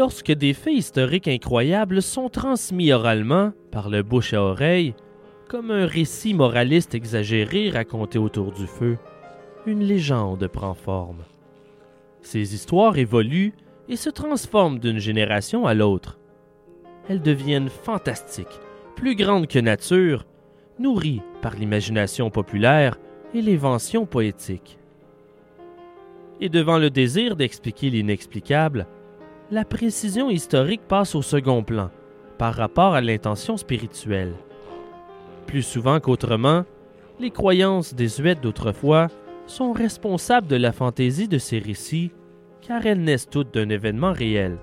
Lorsque des faits historiques incroyables sont transmis oralement, par le bouche à oreille, comme un récit moraliste exagéré raconté autour du feu, une légende prend forme. Ces histoires évoluent et se transforment d'une génération à l'autre. Elles deviennent fantastiques, plus grandes que nature, nourries par l'imagination populaire et l'invention poétique. Et devant le désir d'expliquer l'inexplicable, la précision historique passe au second plan par rapport à l'intention spirituelle. Plus souvent qu'autrement, les croyances désuètes d'autrefois sont responsables de la fantaisie de ces récits car elles naissent toutes d'un événement réel,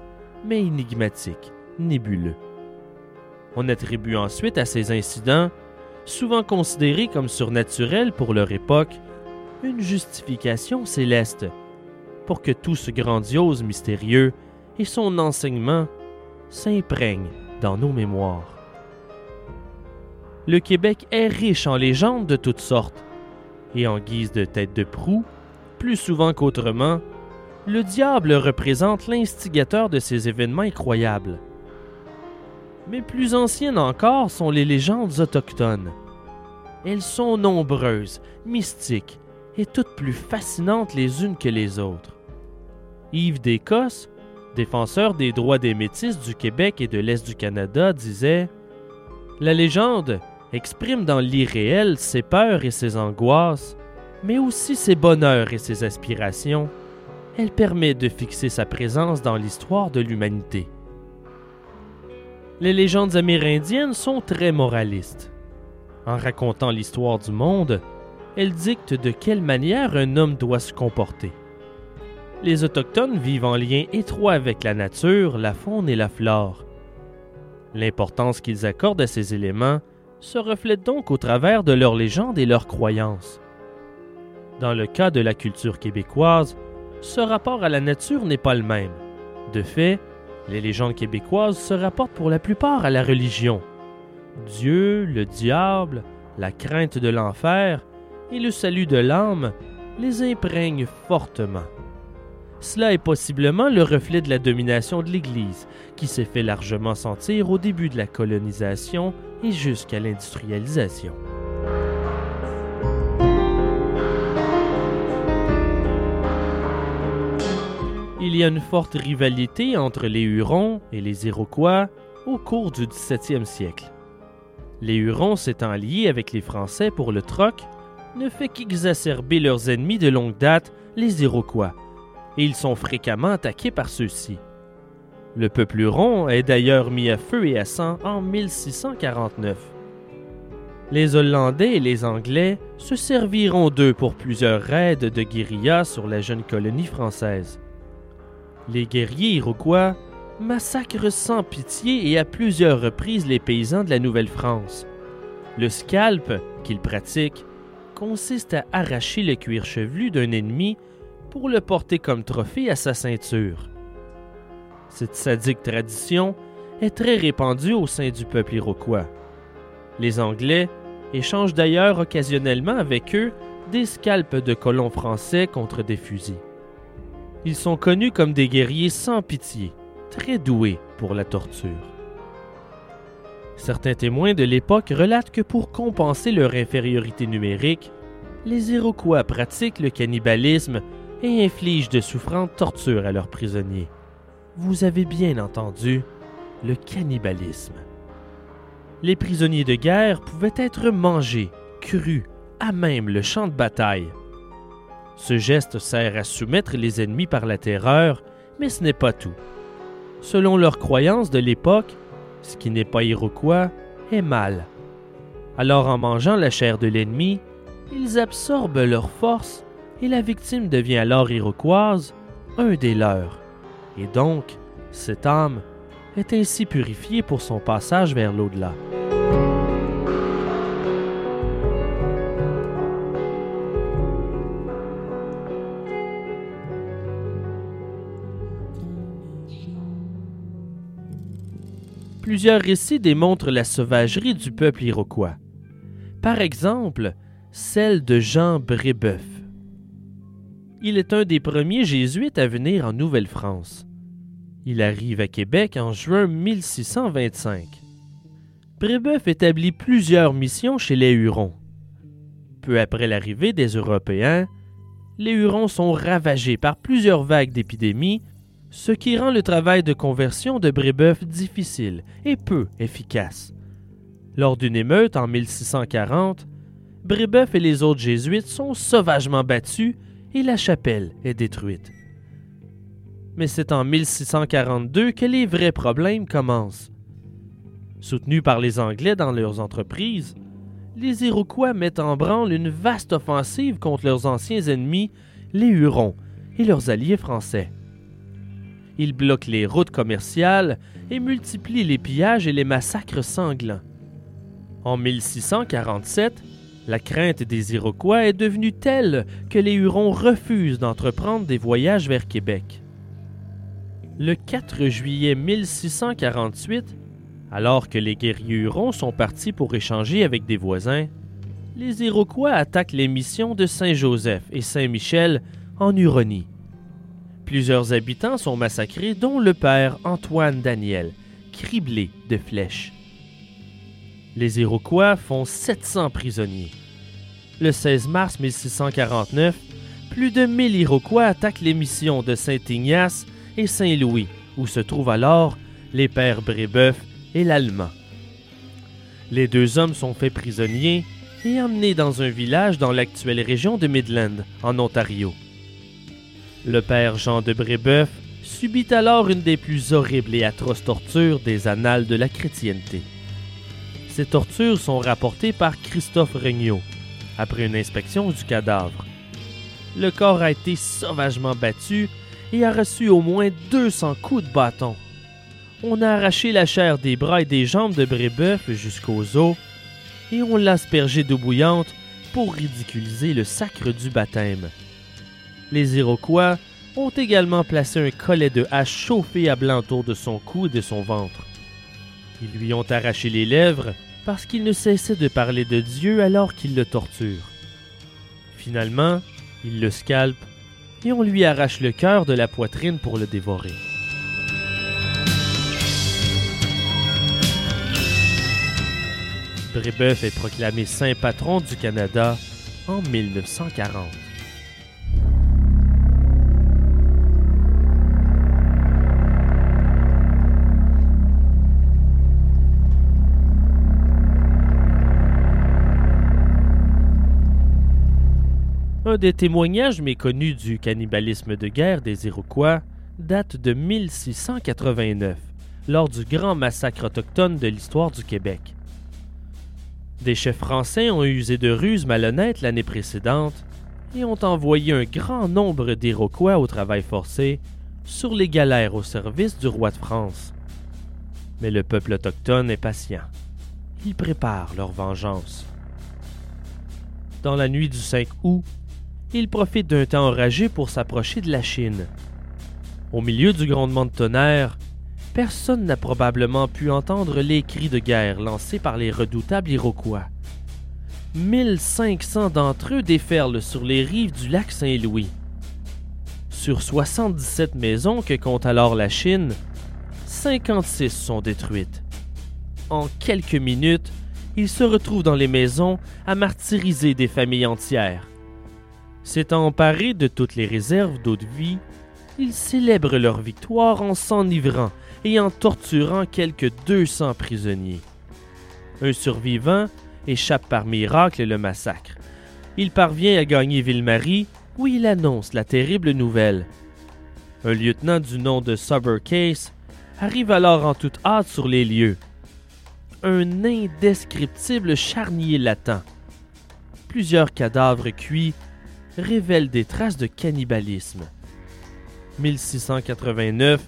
mais énigmatique, nébuleux. On attribue ensuite à ces incidents, souvent considérés comme surnaturels pour leur époque, une justification céleste, pour que tout ce grandiose mystérieux son enseignement s'imprègne dans nos mémoires. Le Québec est riche en légendes de toutes sortes, et en guise de tête de proue, plus souvent qu'autrement, le diable représente l'instigateur de ces événements incroyables. Mais plus anciennes encore sont les légendes autochtones. Elles sont nombreuses, mystiques et toutes plus fascinantes les unes que les autres. Yves d'Écosse défenseur des droits des Métis du Québec et de l'Est du Canada, disait La légende exprime dans l'irréel ses peurs et ses angoisses, mais aussi ses bonheurs et ses aspirations. Elle permet de fixer sa présence dans l'histoire de l'humanité. Les légendes amérindiennes sont très moralistes. En racontant l'histoire du monde, elles dictent de quelle manière un homme doit se comporter les Autochtones vivent en lien étroit avec la nature, la faune et la flore. L'importance qu'ils accordent à ces éléments se reflète donc au travers de leurs légendes et leurs croyances. Dans le cas de la culture québécoise, ce rapport à la nature n'est pas le même. De fait, les légendes québécoises se rapportent pour la plupart à la religion. Dieu, le diable, la crainte de l'enfer et le salut de l'âme les imprègnent fortement. Cela est possiblement le reflet de la domination de l'Église, qui s'est fait largement sentir au début de la colonisation et jusqu'à l'industrialisation. Il y a une forte rivalité entre les Hurons et les Iroquois au cours du 17e siècle. Les Hurons s'étant liés avec les Français pour le troc, ne fait qu'exacerber leurs ennemis de longue date, les Iroquois, et ils sont fréquemment attaqués par ceux-ci. Le peuple huron est d'ailleurs mis à feu et à sang en 1649. Les Hollandais et les Anglais se serviront d'eux pour plusieurs raids de guérilla sur la jeune colonie française. Les guerriers iroquois massacrent sans pitié et à plusieurs reprises les paysans de la Nouvelle-France. Le scalp qu'ils pratiquent consiste à arracher le cuir chevelu d'un ennemi pour le porter comme trophée à sa ceinture. Cette sadique tradition est très répandue au sein du peuple iroquois. Les Anglais échangent d'ailleurs occasionnellement avec eux des scalpes de colons français contre des fusils. Ils sont connus comme des guerriers sans pitié, très doués pour la torture. Certains témoins de l'époque relatent que pour compenser leur infériorité numérique, les Iroquois pratiquent le cannibalisme et infligent de souffrantes tortures à leurs prisonniers. Vous avez bien entendu, le cannibalisme. Les prisonniers de guerre pouvaient être mangés, crus, à même le champ de bataille. Ce geste sert à soumettre les ennemis par la terreur, mais ce n'est pas tout. Selon leurs croyances de l'époque, ce qui n'est pas iroquois est mal. Alors en mangeant la chair de l'ennemi, ils absorbent leur force et la victime devient alors iroquoise, un des leurs. Et donc, cette âme est ainsi purifiée pour son passage vers l'au-delà. Plusieurs récits démontrent la sauvagerie du peuple iroquois. Par exemple, celle de Jean Brébeuf. Il est un des premiers jésuites à venir en Nouvelle-France. Il arrive à Québec en juin 1625. Brébeuf établit plusieurs missions chez les Hurons. Peu après l'arrivée des Européens, les Hurons sont ravagés par plusieurs vagues d'épidémies, ce qui rend le travail de conversion de Brébeuf difficile et peu efficace. Lors d'une émeute en 1640, Brébeuf et les autres jésuites sont sauvagement battus et la chapelle est détruite. Mais c'est en 1642 que les vrais problèmes commencent. Soutenus par les Anglais dans leurs entreprises, les Iroquois mettent en branle une vaste offensive contre leurs anciens ennemis, les Hurons, et leurs alliés français. Ils bloquent les routes commerciales et multiplient les pillages et les massacres sanglants. En 1647, la crainte des Iroquois est devenue telle que les Hurons refusent d'entreprendre des voyages vers Québec. Le 4 juillet 1648, alors que les guerriers Hurons sont partis pour échanger avec des voisins, les Iroquois attaquent les missions de Saint-Joseph et Saint-Michel en Huronie. Plusieurs habitants sont massacrés, dont le père Antoine Daniel, criblé de flèches. Les Iroquois font 700 prisonniers. Le 16 mars 1649, plus de 1000 Iroquois attaquent les missions de Saint-Ignace et Saint-Louis, où se trouvent alors les pères Brébeuf et l'Allemand. Les deux hommes sont faits prisonniers et emmenés dans un village dans l'actuelle région de Midland, en Ontario. Le père Jean de Brébeuf subit alors une des plus horribles et atroces tortures des annales de la chrétienté. Ces tortures sont rapportées par Christophe Regnault après une inspection du cadavre. Le corps a été sauvagement battu et a reçu au moins 200 coups de bâton. On a arraché la chair des bras et des jambes de Brébeuf jusqu'aux os et on l'a aspergé d'eau bouillante pour ridiculiser le sacre du baptême. Les Iroquois ont également placé un collet de hache chauffé à blanc autour de son cou et de son ventre. Ils lui ont arraché les lèvres parce qu'il ne cessait de parler de Dieu alors qu'il le torture. Finalement, il le scalpe et on lui arrache le cœur de la poitrine pour le dévorer. Brébeuf est proclamé saint patron du Canada en 1940. Un des témoignages méconnus du cannibalisme de guerre des Iroquois date de 1689, lors du grand massacre autochtone de l'histoire du Québec. Des chefs français ont usé de ruses malhonnêtes l'année précédente et ont envoyé un grand nombre d'Iroquois au travail forcé sur les galères au service du roi de France. Mais le peuple autochtone est patient. Ils préparent leur vengeance. Dans la nuit du 5 août, ils profitent d'un temps orageux pour s'approcher de la Chine. Au milieu du grondement de tonnerre, personne n'a probablement pu entendre les cris de guerre lancés par les redoutables Iroquois. 1500 d'entre eux déferlent sur les rives du lac Saint-Louis. Sur 77 maisons que compte alors la Chine, 56 sont détruites. En quelques minutes, ils se retrouvent dans les maisons à martyriser des familles entières. S'étant emparés de toutes les réserves d'eau de vie, ils célèbrent leur victoire en s'enivrant et en torturant quelques 200 prisonniers. Un survivant échappe par miracle le massacre. Il parvient à gagner Ville-Marie où il annonce la terrible nouvelle. Un lieutenant du nom de Case arrive alors en toute hâte sur les lieux. Un indescriptible charnier l'attend. Plusieurs cadavres cuits révèlent des traces de cannibalisme. 1689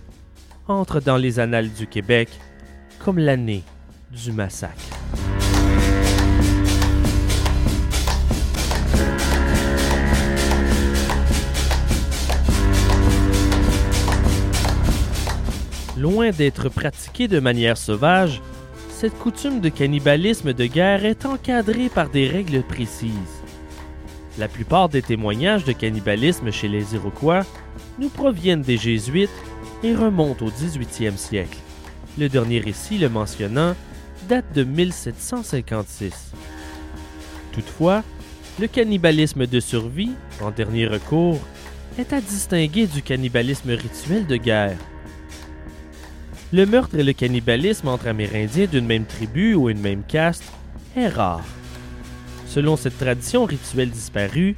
entre dans les annales du Québec comme l'année du massacre. Loin d'être pratiquée de manière sauvage, cette coutume de cannibalisme de guerre est encadrée par des règles précises. La plupart des témoignages de cannibalisme chez les Iroquois nous proviennent des Jésuites et remontent au 18e siècle. Le dernier récit le mentionnant date de 1756. Toutefois, le cannibalisme de survie, en dernier recours, est à distinguer du cannibalisme rituel de guerre. Le meurtre et le cannibalisme entre Amérindiens d'une même tribu ou une même caste est rare. Selon cette tradition rituelle disparue,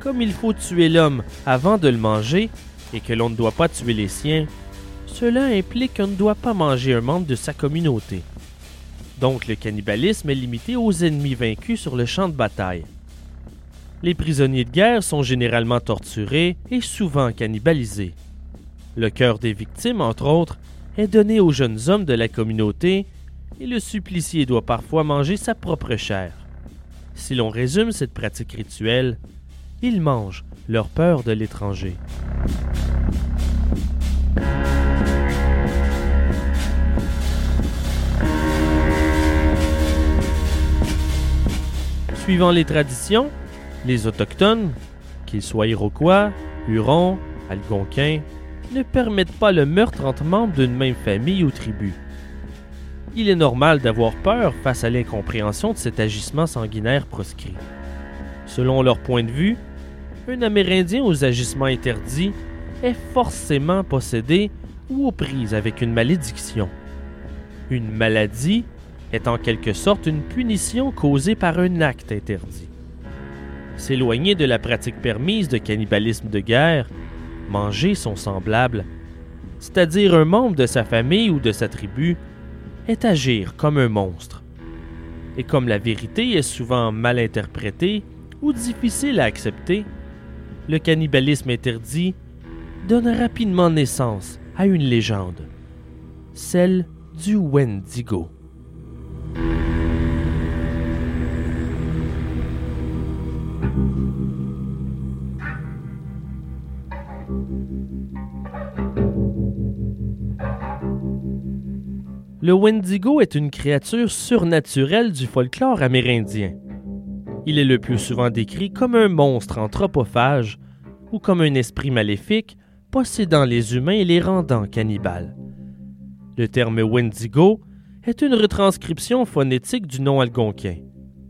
comme il faut tuer l'homme avant de le manger et que l'on ne doit pas tuer les siens, cela implique qu'on ne doit pas manger un membre de sa communauté. Donc le cannibalisme est limité aux ennemis vaincus sur le champ de bataille. Les prisonniers de guerre sont généralement torturés et souvent cannibalisés. Le cœur des victimes, entre autres, est donné aux jeunes hommes de la communauté et le supplicié doit parfois manger sa propre chair. Si l'on résume cette pratique rituelle, ils mangent leur peur de l'étranger. Suivant les traditions, les Autochtones, qu'ils soient Iroquois, Hurons, Algonquins, ne permettent pas le meurtre entre membres d'une même famille ou tribu. Il est normal d'avoir peur face à l'incompréhension de cet agissement sanguinaire proscrit. Selon leur point de vue, un Amérindien aux agissements interdits est forcément possédé ou aux prises avec une malédiction. Une maladie est en quelque sorte une punition causée par un acte interdit. S'éloigner de la pratique permise de cannibalisme de guerre manger son semblable, c'est-à-dire un membre de sa famille ou de sa tribu, est agir comme un monstre. Et comme la vérité est souvent mal interprétée ou difficile à accepter, le cannibalisme interdit donne rapidement naissance à une légende, celle du Wendigo. Le Wendigo est une créature surnaturelle du folklore amérindien. Il est le plus souvent décrit comme un monstre anthropophage ou comme un esprit maléfique possédant les humains et les rendant cannibales. Le terme Wendigo est une retranscription phonétique du nom algonquin.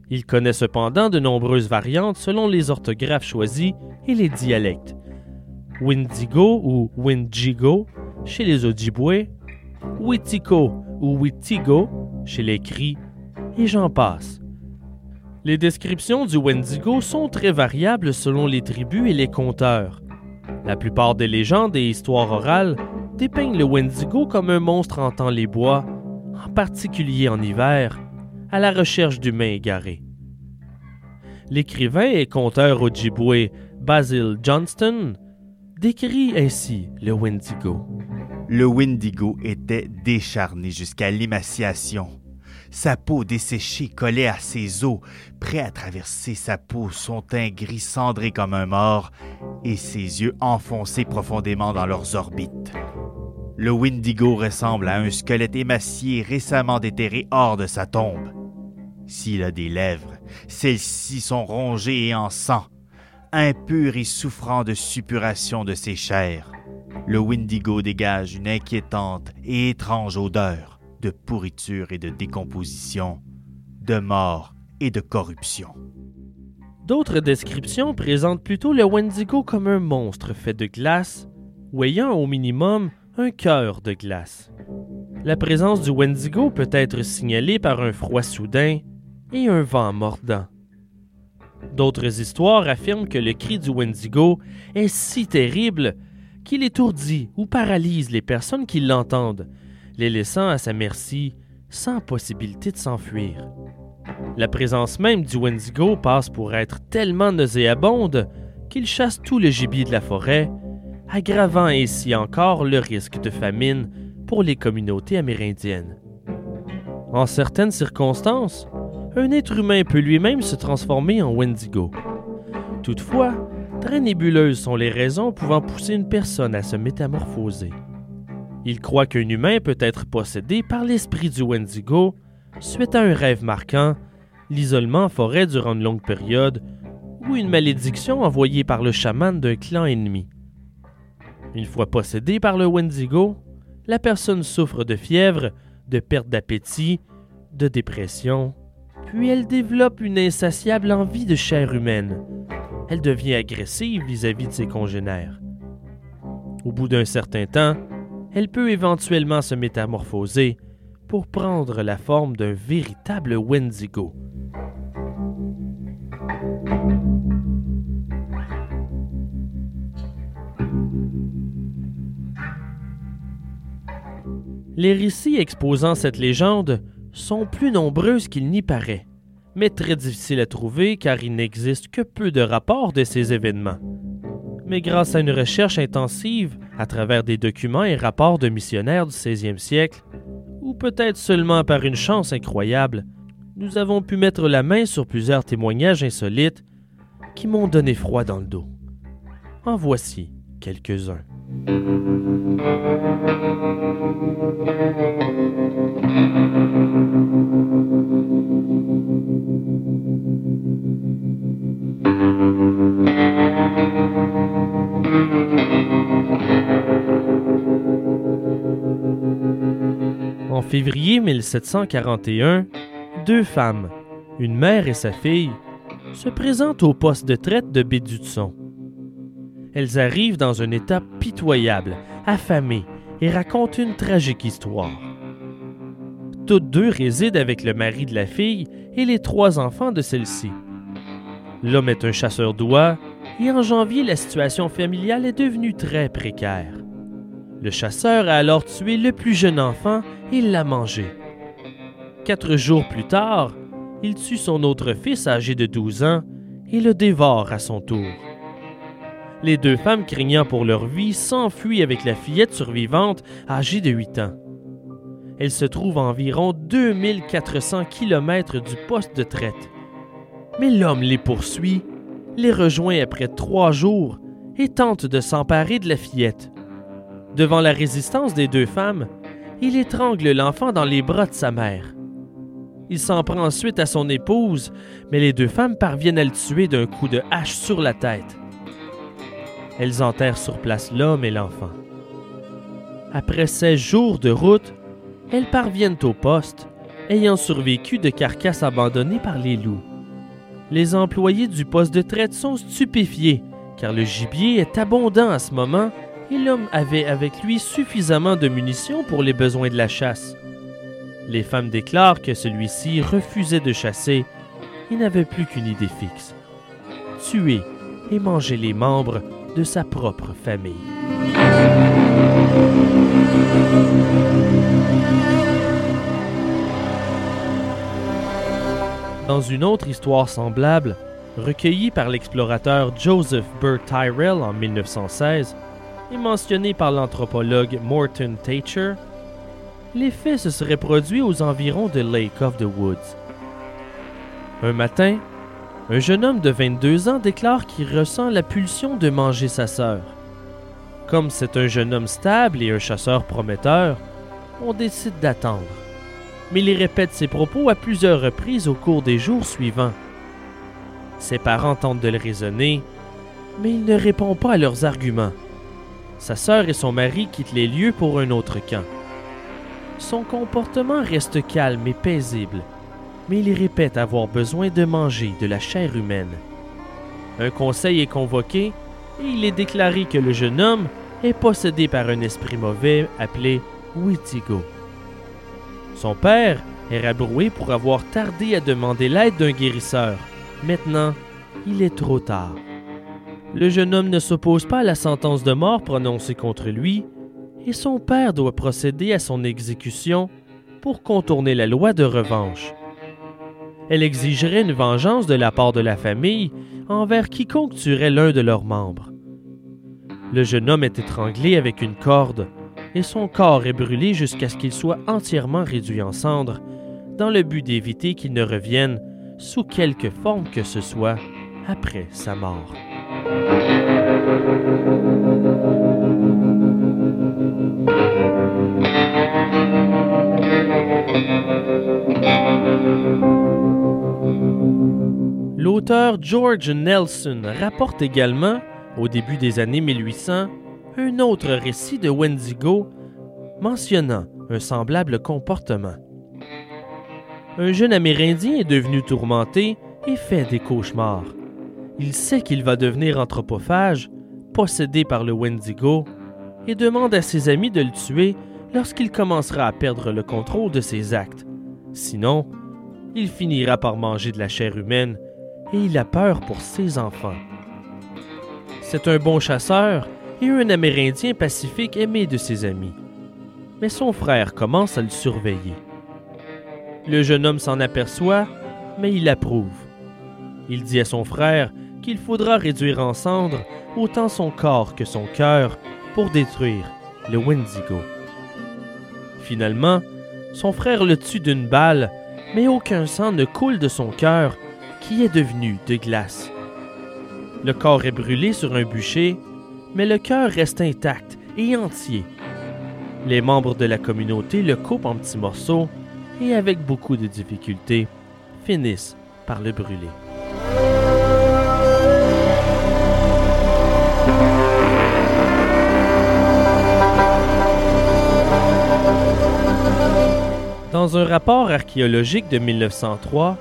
Il connaît cependant de nombreuses variantes selon les orthographes choisies et les dialectes. Wendigo ou Windigo chez les Ojibwe, Witiko ou Witigo chez les Cris, et j'en passe. Les descriptions du Wendigo sont très variables selon les tribus et les conteurs. La plupart des légendes et histoires orales dépeignent le Wendigo comme un monstre hantant les bois, en particulier en hiver, à la recherche d'humains égarés. L'écrivain et conteur Ojibwe Basil Johnston décrit ainsi le Wendigo. Le Wendigo était décharné jusqu'à l'émaciation. Sa peau desséchée collait à ses os, prêt à traverser sa peau, son teint gris cendré comme un mort et ses yeux enfoncés profondément dans leurs orbites. Le Wendigo ressemble à un squelette émacié récemment déterré hors de sa tombe. S'il a des lèvres, celles-ci sont rongées et en sang, impur et souffrant de suppuration de ses chairs. Le Wendigo dégage une inquiétante et étrange odeur de pourriture et de décomposition, de mort et de corruption. D'autres descriptions présentent plutôt le Wendigo comme un monstre fait de glace ou ayant au minimum un cœur de glace. La présence du Wendigo peut être signalée par un froid soudain et un vent mordant. D'autres histoires affirment que le cri du Wendigo est si terrible qu'il étourdit ou paralyse les personnes qui l'entendent, les laissant à sa merci sans possibilité de s'enfuir. La présence même du Wendigo passe pour être tellement nauséabonde qu'il chasse tout le gibier de la forêt aggravant ainsi encore le risque de famine pour les communautés amérindiennes. En certaines circonstances, un être humain peut lui-même se transformer en Wendigo. Toutefois, très nébuleuses sont les raisons pouvant pousser une personne à se métamorphoser. Il croit qu'un humain peut être possédé par l'esprit du Wendigo suite à un rêve marquant, l'isolement en forêt durant une longue période ou une malédiction envoyée par le chaman d'un clan ennemi. Une fois possédée par le Wendigo, la personne souffre de fièvre, de perte d'appétit, de dépression, puis elle développe une insatiable envie de chair humaine. Elle devient agressive vis-à-vis de ses congénères. Au bout d'un certain temps, elle peut éventuellement se métamorphoser pour prendre la forme d'un véritable Wendigo. Les récits exposant cette légende sont plus nombreuses qu'il n'y paraît, mais très difficiles à trouver car il n'existe que peu de rapports de ces événements. Mais grâce à une recherche intensive à travers des documents et rapports de missionnaires du 16e siècle, ou peut-être seulement par une chance incroyable, nous avons pu mettre la main sur plusieurs témoignages insolites qui m'ont donné froid dans le dos. En voici quelques-uns. Février 1741, deux femmes, une mère et sa fille, se présentent au poste de traite de Bédutson. Elles arrivent dans un état pitoyable, affamées, et racontent une tragique histoire. Toutes deux résident avec le mari de la fille et les trois enfants de celle-ci. L'homme est un chasseur d'oies et en janvier, la situation familiale est devenue très précaire. Le chasseur a alors tué le plus jeune enfant et l'a mangé. Quatre jours plus tard, il tue son autre fils âgé de 12 ans et le dévore à son tour. Les deux femmes, craignant pour leur vie, s'enfuient avec la fillette survivante âgée de 8 ans. Elle se trouve à environ 2400 km du poste de traite. Mais l'homme les poursuit, les rejoint après trois jours et tente de s'emparer de la fillette. Devant la résistance des deux femmes, il étrangle l'enfant dans les bras de sa mère. Il s'en prend ensuite à son épouse, mais les deux femmes parviennent à le tuer d'un coup de hache sur la tête. Elles enterrent sur place l'homme et l'enfant. Après 16 jours de route, elles parviennent au poste, ayant survécu de carcasses abandonnées par les loups. Les employés du poste de traite sont stupéfiés, car le gibier est abondant à ce moment et l'homme avait avec lui suffisamment de munitions pour les besoins de la chasse. Les femmes déclarent que celui-ci refusait de chasser et n'avait plus qu'une idée fixe tuer et manger les membres de sa propre famille. Dans une autre histoire semblable, recueillie par l'explorateur Joseph Burr Tyrrell en 1916, et mentionné par l'anthropologue Morton Thatcher, les faits se seraient produits aux environs de Lake of the Woods. Un matin, un jeune homme de 22 ans déclare qu'il ressent la pulsion de manger sa sœur. Comme c'est un jeune homme stable et un chasseur prometteur, on décide d'attendre. Mais il répète ses propos à plusieurs reprises au cours des jours suivants. Ses parents tentent de le raisonner, mais il ne répond pas à leurs arguments. Sa sœur et son mari quittent les lieux pour un autre camp. Son comportement reste calme et paisible, mais il répète avoir besoin de manger de la chair humaine. Un conseil est convoqué et il est déclaré que le jeune homme est possédé par un esprit mauvais appelé Witigo. Son père est rabroué pour avoir tardé à demander l'aide d'un guérisseur. Maintenant, il est trop tard. Le jeune homme ne s'oppose pas à la sentence de mort prononcée contre lui, et son père doit procéder à son exécution pour contourner la loi de revanche. Elle exigerait une vengeance de la part de la famille envers quiconque tuerait l'un de leurs membres. Le jeune homme est étranglé avec une corde et son corps est brûlé jusqu'à ce qu'il soit entièrement réduit en cendres, dans le but d'éviter qu'il ne revienne, sous quelque forme que ce soit, après sa mort. L'auteur George Nelson rapporte également, au début des années 1800, un autre récit de Wendigo mentionnant un semblable comportement. Un jeune Amérindien est devenu tourmenté et fait des cauchemars. Il sait qu'il va devenir anthropophage, possédé par le Wendigo, et demande à ses amis de le tuer lorsqu'il commencera à perdre le contrôle de ses actes. Sinon, il finira par manger de la chair humaine et il a peur pour ses enfants. C'est un bon chasseur et un Amérindien pacifique aimé de ses amis. Mais son frère commence à le surveiller. Le jeune homme s'en aperçoit, mais il approuve. Il dit à son frère qu'il faudra réduire en cendres autant son corps que son cœur pour détruire le Wendigo. Finalement, son frère le tue d'une balle, mais aucun sang ne coule de son cœur qui est devenu de glace. Le corps est brûlé sur un bûcher, mais le cœur reste intact et entier. Les membres de la communauté le coupent en petits morceaux et avec beaucoup de difficultés finissent par le brûler. Dans un rapport archéologique de 1903,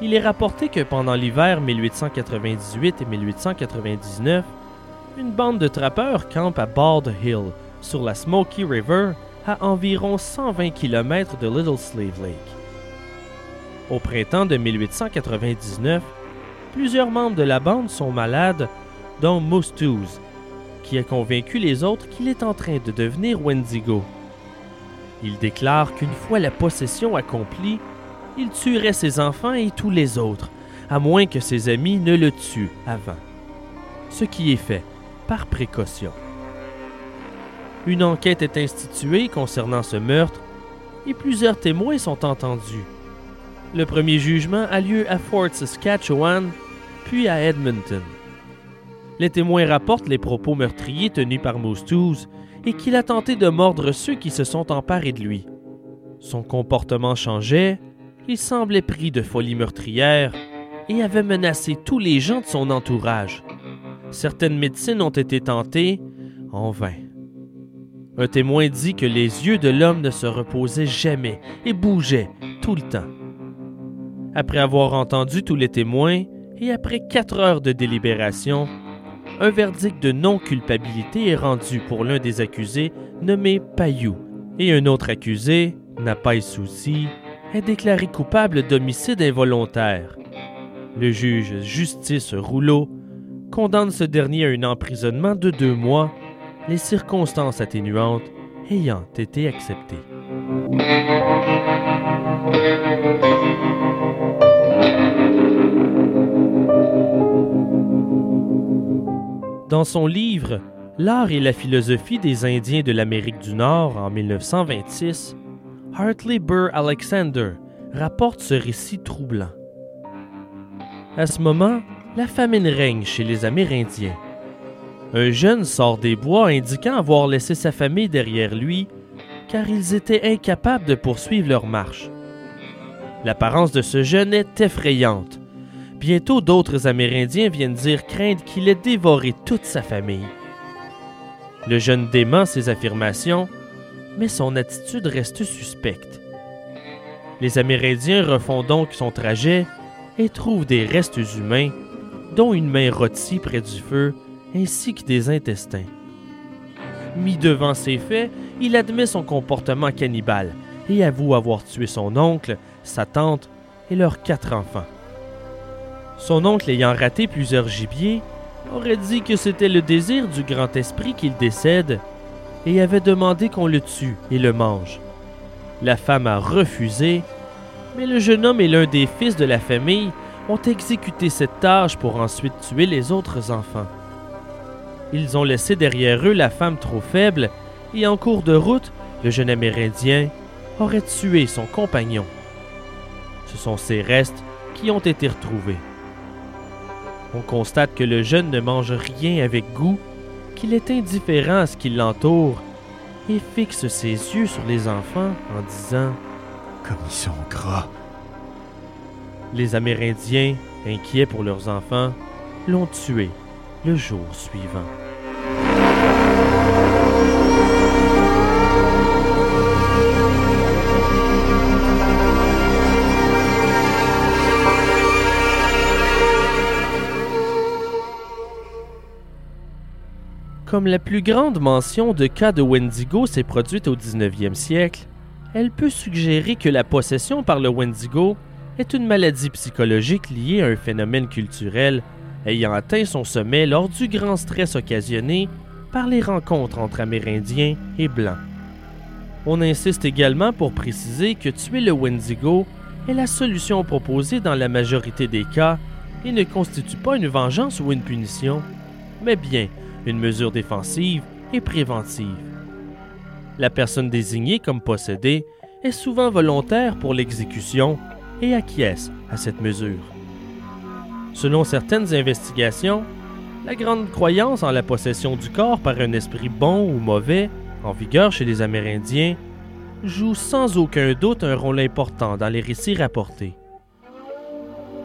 il est rapporté que pendant l'hiver 1898 et 1899, une bande de trappeurs campe à Bald Hill, sur la Smoky River, à environ 120 km de Little Slave Lake. Au printemps de 1899, plusieurs membres de la bande sont malades, dont Moustooz, qui a convaincu les autres qu'il est en train de devenir Wendigo. Il déclare qu'une fois la possession accomplie, il tuerait ses enfants et tous les autres, à moins que ses amis ne le tuent avant. Ce qui est fait par précaution. Une enquête est instituée concernant ce meurtre et plusieurs témoins sont entendus. Le premier jugement a lieu à Fort Saskatchewan, puis à Edmonton. Les témoins rapportent les propos meurtriers tenus par Moustooz et qu'il a tenté de mordre ceux qui se sont emparés de lui. Son comportement changeait, il semblait pris de folie meurtrière et avait menacé tous les gens de son entourage. Certaines médecines ont été tentées, en vain. Un témoin dit que les yeux de l'homme ne se reposaient jamais et bougeaient tout le temps. Après avoir entendu tous les témoins et après quatre heures de délibération, un verdict de non-culpabilité est rendu pour l'un des accusés nommé Payou et un autre accusé, Napai Souci, est déclaré coupable d'homicide involontaire. Le juge Justice Rouleau condamne ce dernier à un emprisonnement de deux mois, les circonstances atténuantes ayant été acceptées. Dans son livre L'art et la philosophie des Indiens de l'Amérique du Nord en 1926, Hartley Burr Alexander rapporte ce récit troublant. À ce moment, la famine règne chez les Amérindiens. Un jeune sort des bois indiquant avoir laissé sa famille derrière lui car ils étaient incapables de poursuivre leur marche. L'apparence de ce jeune est effrayante. Bientôt d'autres Amérindiens viennent dire craindre qu'il ait dévoré toute sa famille. Le jeune dément ses affirmations, mais son attitude reste suspecte. Les Amérindiens refont donc son trajet et trouvent des restes humains, dont une main rôtie près du feu, ainsi que des intestins. Mis devant ces faits, il admet son comportement cannibale et avoue avoir tué son oncle, sa tante et leurs quatre enfants. Son oncle ayant raté plusieurs gibiers, aurait dit que c'était le désir du grand esprit qu'il décède et avait demandé qu'on le tue et le mange. La femme a refusé, mais le jeune homme et l'un des fils de la famille ont exécuté cette tâche pour ensuite tuer les autres enfants. Ils ont laissé derrière eux la femme trop faible et en cours de route, le jeune Amérindien aurait tué son compagnon. Ce sont ces restes qui ont été retrouvés. On constate que le jeune ne mange rien avec goût, qu'il est indifférent à ce qui l'entoure et fixe ses yeux sur les enfants en disant Comme ils sont gras. Les Amérindiens, inquiets pour leurs enfants, l'ont tué le jour suivant. Comme la plus grande mention de cas de Wendigo s'est produite au 19e siècle, elle peut suggérer que la possession par le Wendigo est une maladie psychologique liée à un phénomène culturel ayant atteint son sommet lors du grand stress occasionné par les rencontres entre Amérindiens et Blancs. On insiste également pour préciser que tuer le Wendigo est la solution proposée dans la majorité des cas et ne constitue pas une vengeance ou une punition, mais bien une mesure défensive et préventive. La personne désignée comme possédée est souvent volontaire pour l'exécution et acquiesce à cette mesure. Selon certaines investigations, la grande croyance en la possession du corps par un esprit bon ou mauvais, en vigueur chez les Amérindiens, joue sans aucun doute un rôle important dans les récits rapportés.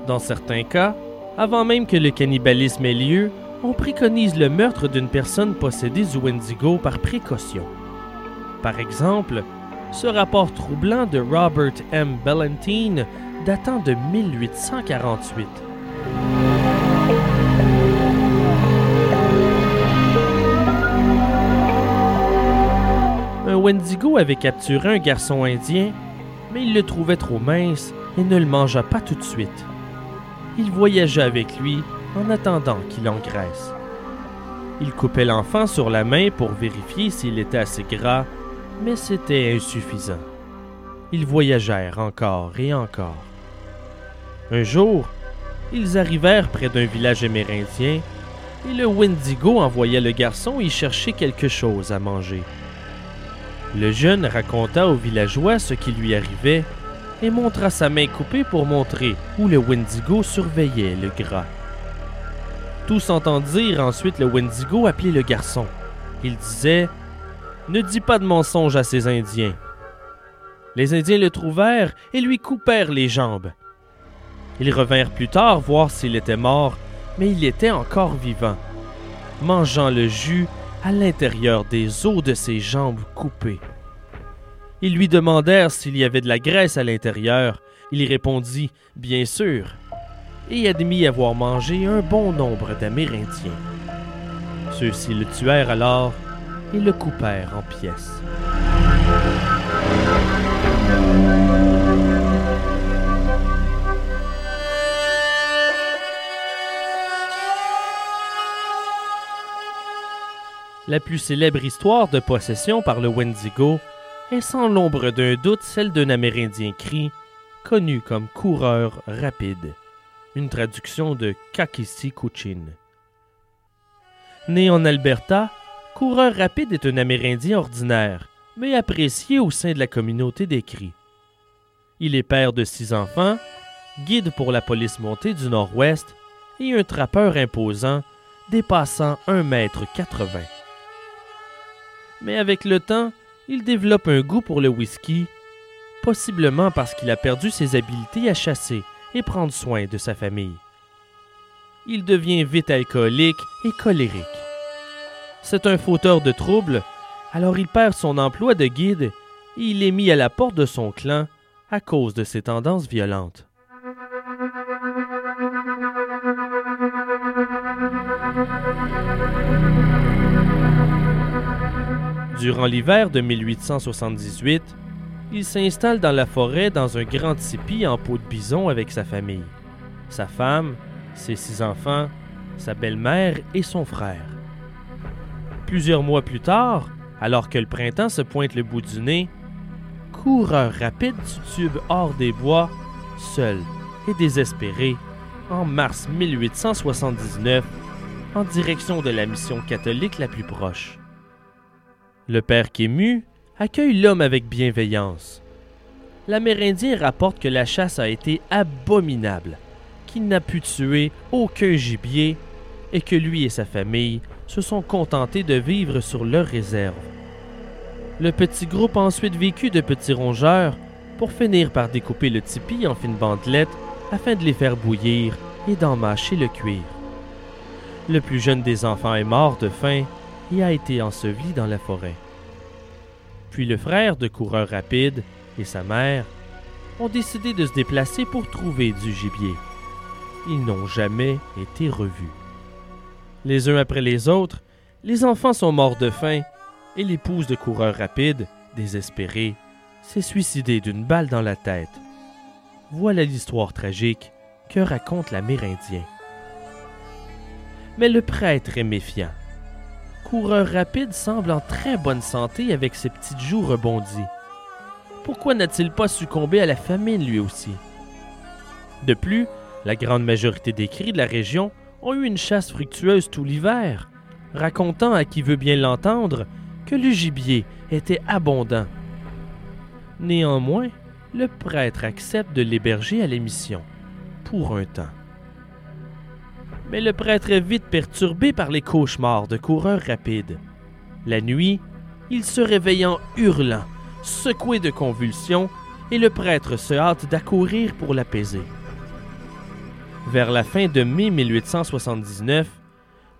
Dans certains cas, avant même que le cannibalisme ait lieu, on préconise le meurtre d'une personne possédée du Wendigo par précaution. Par exemple, ce rapport troublant de Robert M. Ballantine datant de 1848. Un Wendigo avait capturé un garçon indien, mais il le trouvait trop mince et ne le mangea pas tout de suite. Il voyagea avec lui en attendant qu'il engraisse. Il coupait l'enfant sur la main pour vérifier s'il était assez gras, mais c'était insuffisant. Ils voyagèrent encore et encore. Un jour, ils arrivèrent près d'un village amérindien et le Wendigo envoya le garçon y chercher quelque chose à manger. Le jeune raconta aux villageois ce qui lui arrivait et montra sa main coupée pour montrer où le Wendigo surveillait le gras. Tous entendirent ensuite le Wendigo appeler le garçon. Il disait Ne dis pas de mensonge à ces Indiens. Les Indiens le trouvèrent et lui coupèrent les jambes. Ils revinrent plus tard voir s'il était mort, mais il était encore vivant, mangeant le jus à l'intérieur des os de ses jambes coupées. Ils lui demandèrent s'il y avait de la graisse à l'intérieur. Il répondit Bien sûr et admit avoir mangé un bon nombre d'Amérindiens. Ceux-ci le tuèrent alors et le coupèrent en pièces. La plus célèbre histoire de possession par le Wendigo est sans l'ombre d'un doute celle d'un Amérindien cri, connu comme coureur rapide une traduction de Kakisi Kuchin. Né en Alberta, Coureur rapide est un Amérindien ordinaire, mais apprécié au sein de la communauté des. Il est père de six enfants, guide pour la police montée du Nord-Ouest et un trappeur imposant dépassant 1 mètre 80. Mais avec le temps, il développe un goût pour le whisky, possiblement parce qu'il a perdu ses habiletés à chasser et prendre soin de sa famille. Il devient vite alcoolique et colérique. C'est un fauteur de troubles, alors il perd son emploi de guide et il est mis à la porte de son clan à cause de ses tendances violentes. Durant l'hiver de 1878, il s'installe dans la forêt dans un grand tipi en peau de bison avec sa famille, sa femme, ses six enfants, sa belle-mère et son frère. Plusieurs mois plus tard, alors que le printemps se pointe le bout du nez, coureur rapide du tube hors des bois, seul et désespéré, en mars 1879, en direction de la mission catholique la plus proche. Le père Kému accueille l'homme avec bienveillance. L'Amérindien rapporte que la chasse a été abominable, qu'il n'a pu tuer aucun gibier et que lui et sa famille se sont contentés de vivre sur leur réserve. Le petit groupe a ensuite vécu de petits rongeurs pour finir par découper le tipi en fines bandelettes afin de les faire bouillir et d'en mâcher le cuir. Le plus jeune des enfants est mort de faim et a été enseveli dans la forêt. Puis le frère de coureur rapide et sa mère ont décidé de se déplacer pour trouver du gibier. Ils n'ont jamais été revus. Les uns après les autres, les enfants sont morts de faim et l'épouse de coureur rapide, désespérée, s'est suicidée d'une balle dans la tête. Voilà l'histoire tragique que raconte l'Amérindien. Mais le prêtre est méfiant. Coureur rapide semble en très bonne santé avec ses petites joues rebondies. Pourquoi n'a-t-il pas succombé à la famine lui aussi? De plus, la grande majorité des cris de la région ont eu une chasse fructueuse tout l'hiver, racontant à qui veut bien l'entendre que le gibier était abondant. Néanmoins, le prêtre accepte de l'héberger à l'émission, pour un temps. Mais le prêtre est vite perturbé par les cauchemars de coureurs rapides. La nuit, il se réveille en hurlant, secoué de convulsions, et le prêtre se hâte d'accourir pour l'apaiser. Vers la fin de mai 1879,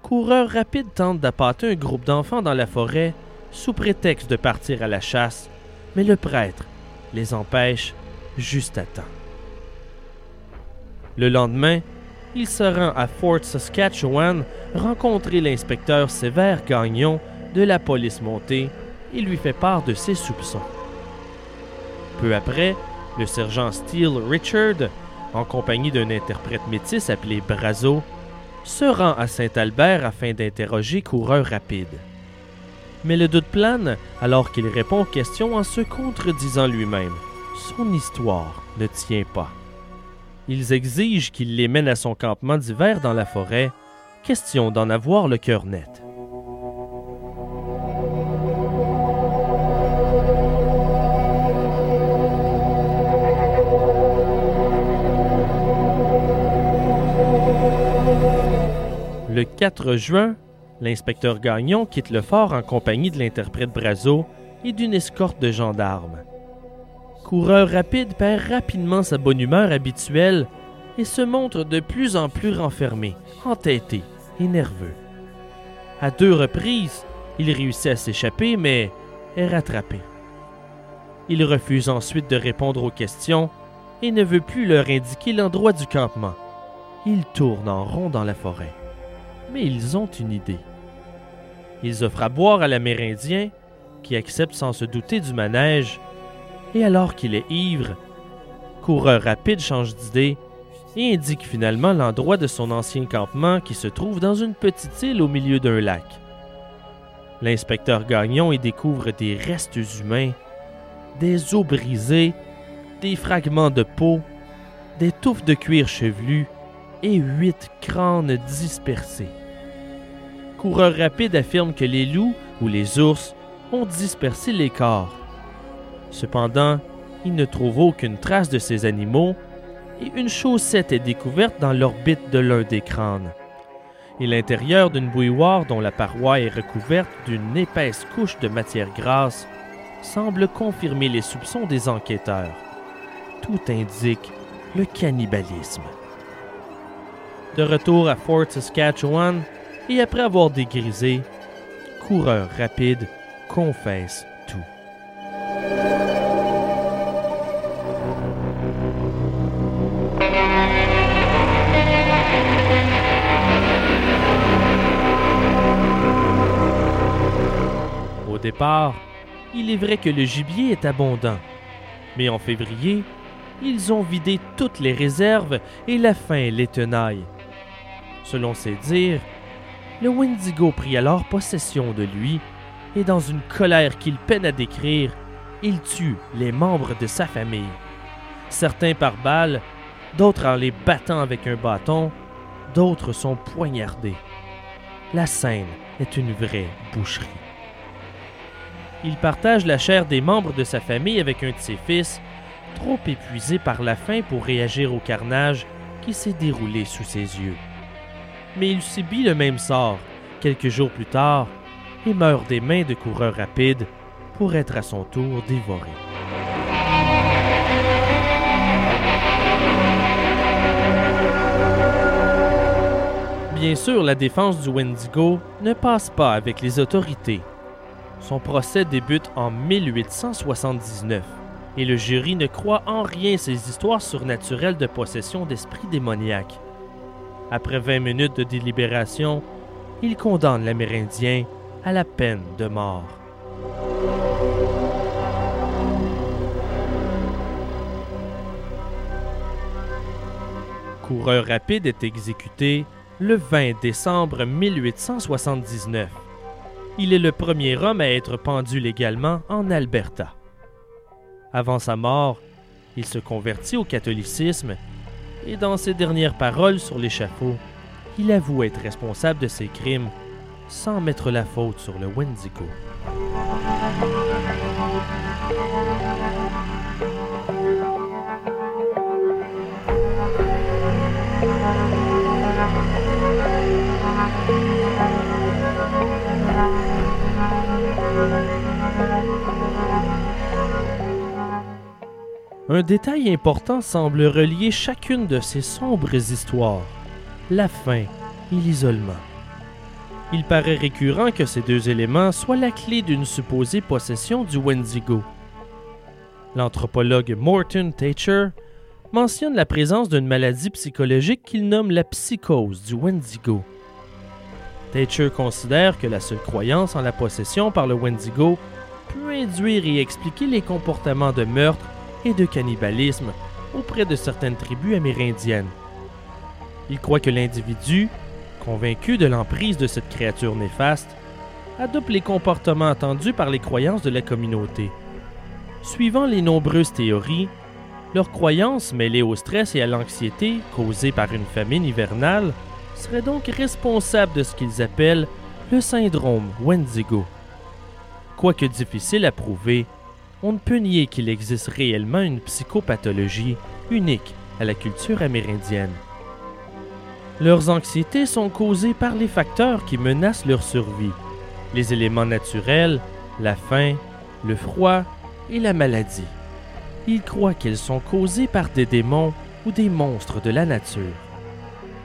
Coureur rapide tente d'appâter un groupe d'enfants dans la forêt sous prétexte de partir à la chasse, mais le prêtre les empêche juste à temps. Le lendemain, il se rend à Fort Saskatchewan rencontrer l'inspecteur Sévère Gagnon de la police montée et lui fait part de ses soupçons. Peu après, le sergent Steele Richard, en compagnie d'un interprète métis appelé Brazo, se rend à Saint-Albert afin d'interroger Coureur Rapide. Mais le doute plane alors qu'il répond aux questions en se contredisant lui-même. Son histoire ne tient pas. Ils exigent qu'il les mène à son campement d'hiver dans la forêt, question d'en avoir le cœur net. Le 4 juin, l'inspecteur Gagnon quitte le fort en compagnie de l'interprète Brazo et d'une escorte de gendarmes. Coureur rapide perd rapidement sa bonne humeur habituelle et se montre de plus en plus renfermé, entêté et nerveux. À deux reprises, il réussit à s'échapper, mais est rattrapé. Il refuse ensuite de répondre aux questions et ne veut plus leur indiquer l'endroit du campement. Il tourne en rond dans la forêt. Mais ils ont une idée. Ils offrent à boire à l'Amérindien, qui accepte sans se douter du manège, et alors qu'il est ivre, Coureur rapide change d'idée et indique finalement l'endroit de son ancien campement qui se trouve dans une petite île au milieu d'un lac. L'inspecteur Gagnon y découvre des restes humains, des os brisés, des fragments de peau, des touffes de cuir chevelu et huit crânes dispersés. Coureur rapide affirme que les loups ou les ours ont dispersé les corps. Cependant, il ne trouve aucune trace de ces animaux et une chaussette est découverte dans l'orbite de l'un des crânes. Et l'intérieur d'une bouilloire dont la paroi est recouverte d'une épaisse couche de matière grasse semble confirmer les soupçons des enquêteurs. Tout indique le cannibalisme. De retour à Fort Saskatchewan, et après avoir dégrisé, coureur rapide confesse. Au départ, il est vrai que le gibier est abondant, mais en février, ils ont vidé toutes les réserves et la faim les tenaille. Selon ses dires, le Wendigo prit alors possession de lui et dans une colère qu'il peine à décrire, il tue les membres de sa famille. Certains par balle, d'autres en les battant avec un bâton, d'autres sont poignardés. La scène est une vraie boucherie. Il partage la chair des membres de sa famille avec un de ses fils, trop épuisé par la faim pour réagir au carnage qui s'est déroulé sous ses yeux. Mais il subit le même sort, quelques jours plus tard, et meurt des mains de coureurs rapides pour être à son tour dévoré. Bien sûr, la défense du Wendigo ne passe pas avec les autorités. Son procès débute en 1879 et le jury ne croit en rien ces histoires surnaturelles de possession d'esprits démoniaques. Après 20 minutes de délibération, il condamne l'Amérindien à la peine de mort. Coureur rapide est exécuté le 20 décembre 1879. Il est le premier homme à être pendu légalement en Alberta. Avant sa mort, il se convertit au catholicisme et dans ses dernières paroles sur l'échafaud, il avoue être responsable de ses crimes sans mettre la faute sur le Wendigo. Un détail important semble relier chacune de ces sombres histoires, la faim et l'isolement. Il paraît récurrent que ces deux éléments soient la clé d'une supposée possession du Wendigo. L'anthropologue Morton Thatcher mentionne la présence d'une maladie psychologique qu'il nomme la psychose du Wendigo. Thatcher considère que la seule croyance en la possession par le Wendigo peut induire et expliquer les comportements de meurtre et de cannibalisme auprès de certaines tribus amérindiennes. Il croit que l'individu, convaincu de l'emprise de cette créature néfaste, adopte les comportements attendus par les croyances de la communauté. Suivant les nombreuses théories, leur croyance mêlée au stress et à l'anxiété causée par une famine hivernale serait donc responsable de ce qu'ils appellent le syndrome Wendigo. Quoique difficile à prouver, on ne peut nier qu'il existe réellement une psychopathologie unique à la culture amérindienne. Leurs anxiétés sont causées par les facteurs qui menacent leur survie, les éléments naturels, la faim, le froid et la maladie. Ils croient qu'elles sont causées par des démons ou des monstres de la nature.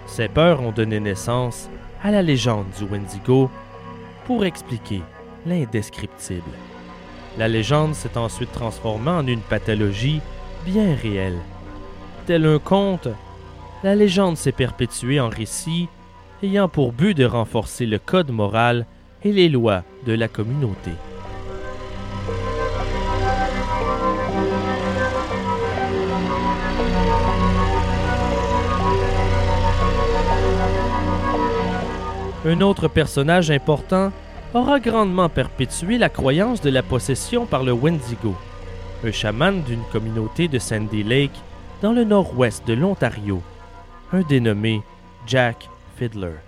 Ces peurs ont donné naissance à la légende du Wendigo pour expliquer l'indescriptible. La légende s'est ensuite transformée en une pathologie bien réelle. Tel un conte, la légende s'est perpétuée en récit ayant pour but de renforcer le code moral et les lois de la communauté. Un autre personnage important aura grandement perpétué la croyance de la possession par le Wendigo, un chaman d'une communauté de Sandy Lake dans le nord-ouest de l'Ontario, un dénommé Jack Fiddler.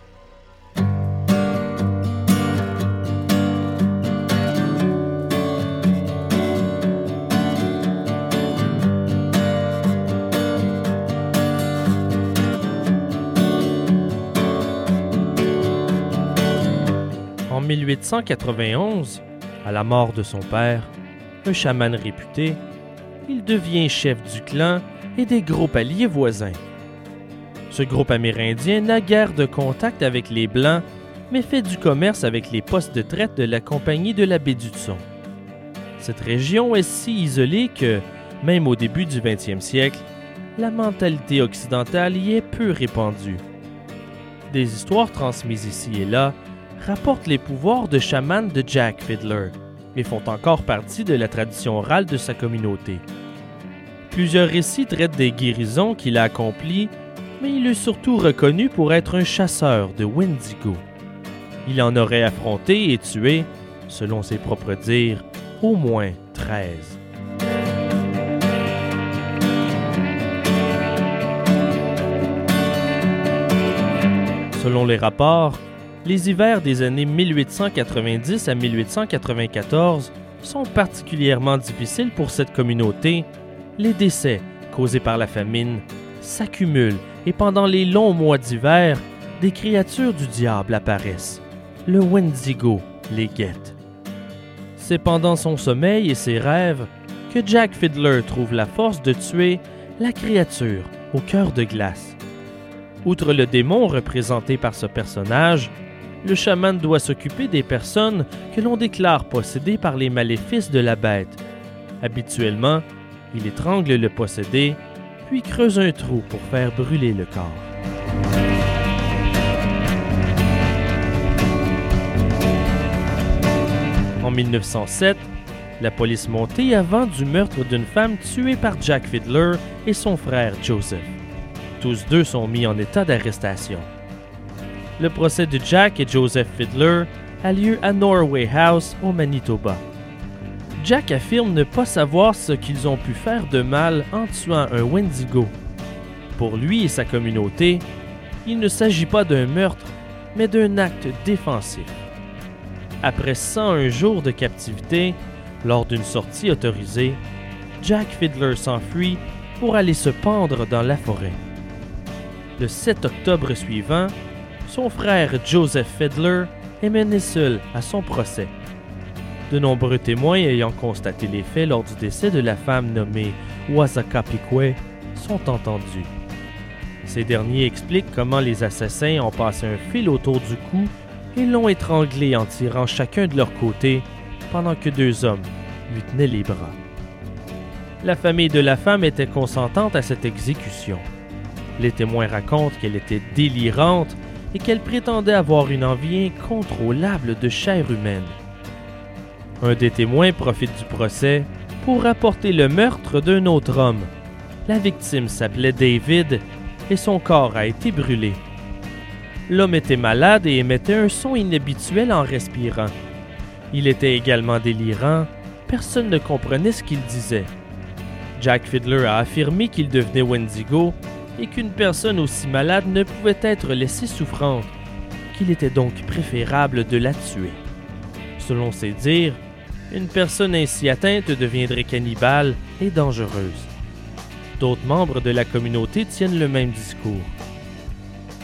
1891, à la mort de son père, un chaman réputé, il devient chef du clan et des groupes alliés voisins. Ce groupe amérindien n'a guère de contact avec les Blancs, mais fait du commerce avec les postes de traite de la compagnie de la baie. Cette région est si isolée que, même au début du 20e siècle, la mentalité occidentale y est peu répandue. Des histoires transmises ici et là rapportent les pouvoirs de chaman de Jack Fiddler, mais font encore partie de la tradition orale de sa communauté. Plusieurs récits traitent des guérisons qu'il a accomplies, mais il est surtout reconnu pour être un chasseur de Wendigo. Il en aurait affronté et tué, selon ses propres dires, au moins 13. Selon les rapports, les hivers des années 1890 à 1894 sont particulièrement difficiles pour cette communauté. Les décès causés par la famine s'accumulent et pendant les longs mois d'hiver, des créatures du diable apparaissent. Le Wendigo les guette. C'est pendant son sommeil et ses rêves que Jack Fiddler trouve la force de tuer la créature au cœur de glace. Outre le démon représenté par ce personnage, le chaman doit s'occuper des personnes que l'on déclare possédées par les maléfices de la bête. Habituellement, il étrangle le possédé, puis creuse un trou pour faire brûler le corps. En 1907, la police montée a vendu meurtre d'une femme tuée par Jack Fiddler et son frère Joseph. Tous deux sont mis en état d'arrestation. Le procès de Jack et Joseph Fiddler a lieu à Norway House, au Manitoba. Jack affirme ne pas savoir ce qu'ils ont pu faire de mal en tuant un Wendigo. Pour lui et sa communauté, il ne s'agit pas d'un meurtre, mais d'un acte défensif. Après 101 jours de captivité, lors d'une sortie autorisée, Jack Fiddler s'enfuit pour aller se pendre dans la forêt. Le 7 octobre suivant, son frère Joseph Fiddler est mené seul à son procès. De nombreux témoins ayant constaté les faits lors du décès de la femme nommée Wasaka Pikwe sont entendus. Ces derniers expliquent comment les assassins ont passé un fil autour du cou et l'ont étranglé en tirant chacun de leur côté pendant que deux hommes lui tenaient les bras. La famille de la femme était consentante à cette exécution. Les témoins racontent qu'elle était délirante et qu'elle prétendait avoir une envie incontrôlable de chair humaine. Un des témoins profite du procès pour rapporter le meurtre d'un autre homme. La victime s'appelait David et son corps a été brûlé. L'homme était malade et émettait un son inhabituel en respirant. Il était également délirant, personne ne comprenait ce qu'il disait. Jack Fiddler a affirmé qu'il devenait Wendigo et qu'une personne aussi malade ne pouvait être laissée souffrante, qu'il était donc préférable de la tuer. Selon ses dires, une personne ainsi atteinte deviendrait cannibale et dangereuse. D'autres membres de la communauté tiennent le même discours.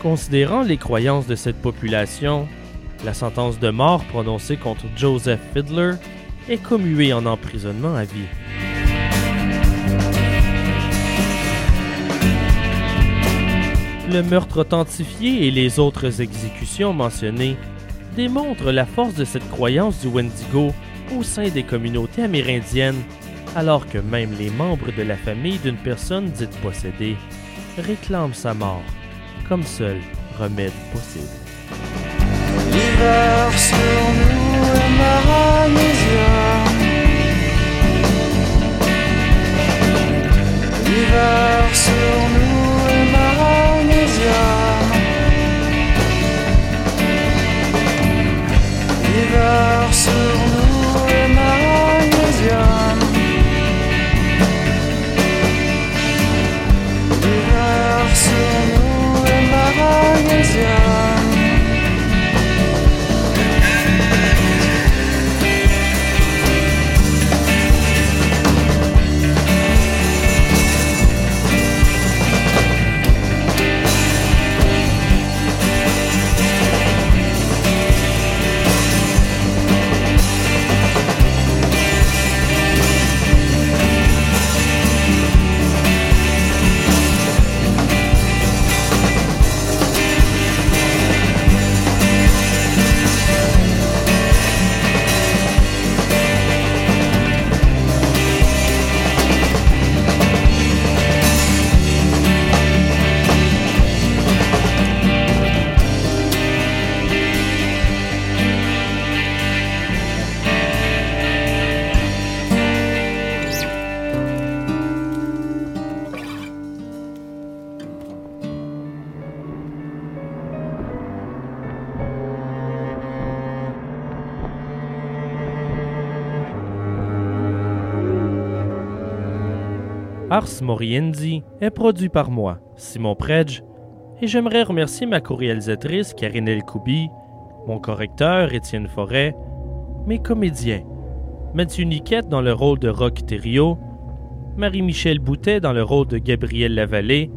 Considérant les croyances de cette population, la sentence de mort prononcée contre Joseph Fiddler est commuée en emprisonnement à vie. Le meurtre authentifié et les autres exécutions mentionnées démontrent la force de cette croyance du Wendigo au sein des communautés amérindiennes, alors que même les membres de la famille d'une personne dite possédée réclament sa mort comme seul remède possible. L'hiver sur nous est maranésia. L'hiver sur nous est maranésia. Ars Moriendi est produit par moi, Simon Predge, et j'aimerais remercier ma co-réalisatrice Karine Elkoubi, mon correcteur Étienne Forêt, mes comédiens Mathieu Niquette dans le rôle de Rock Thériault, Marie-Michel Boutet dans le rôle de Gabriel Lavallée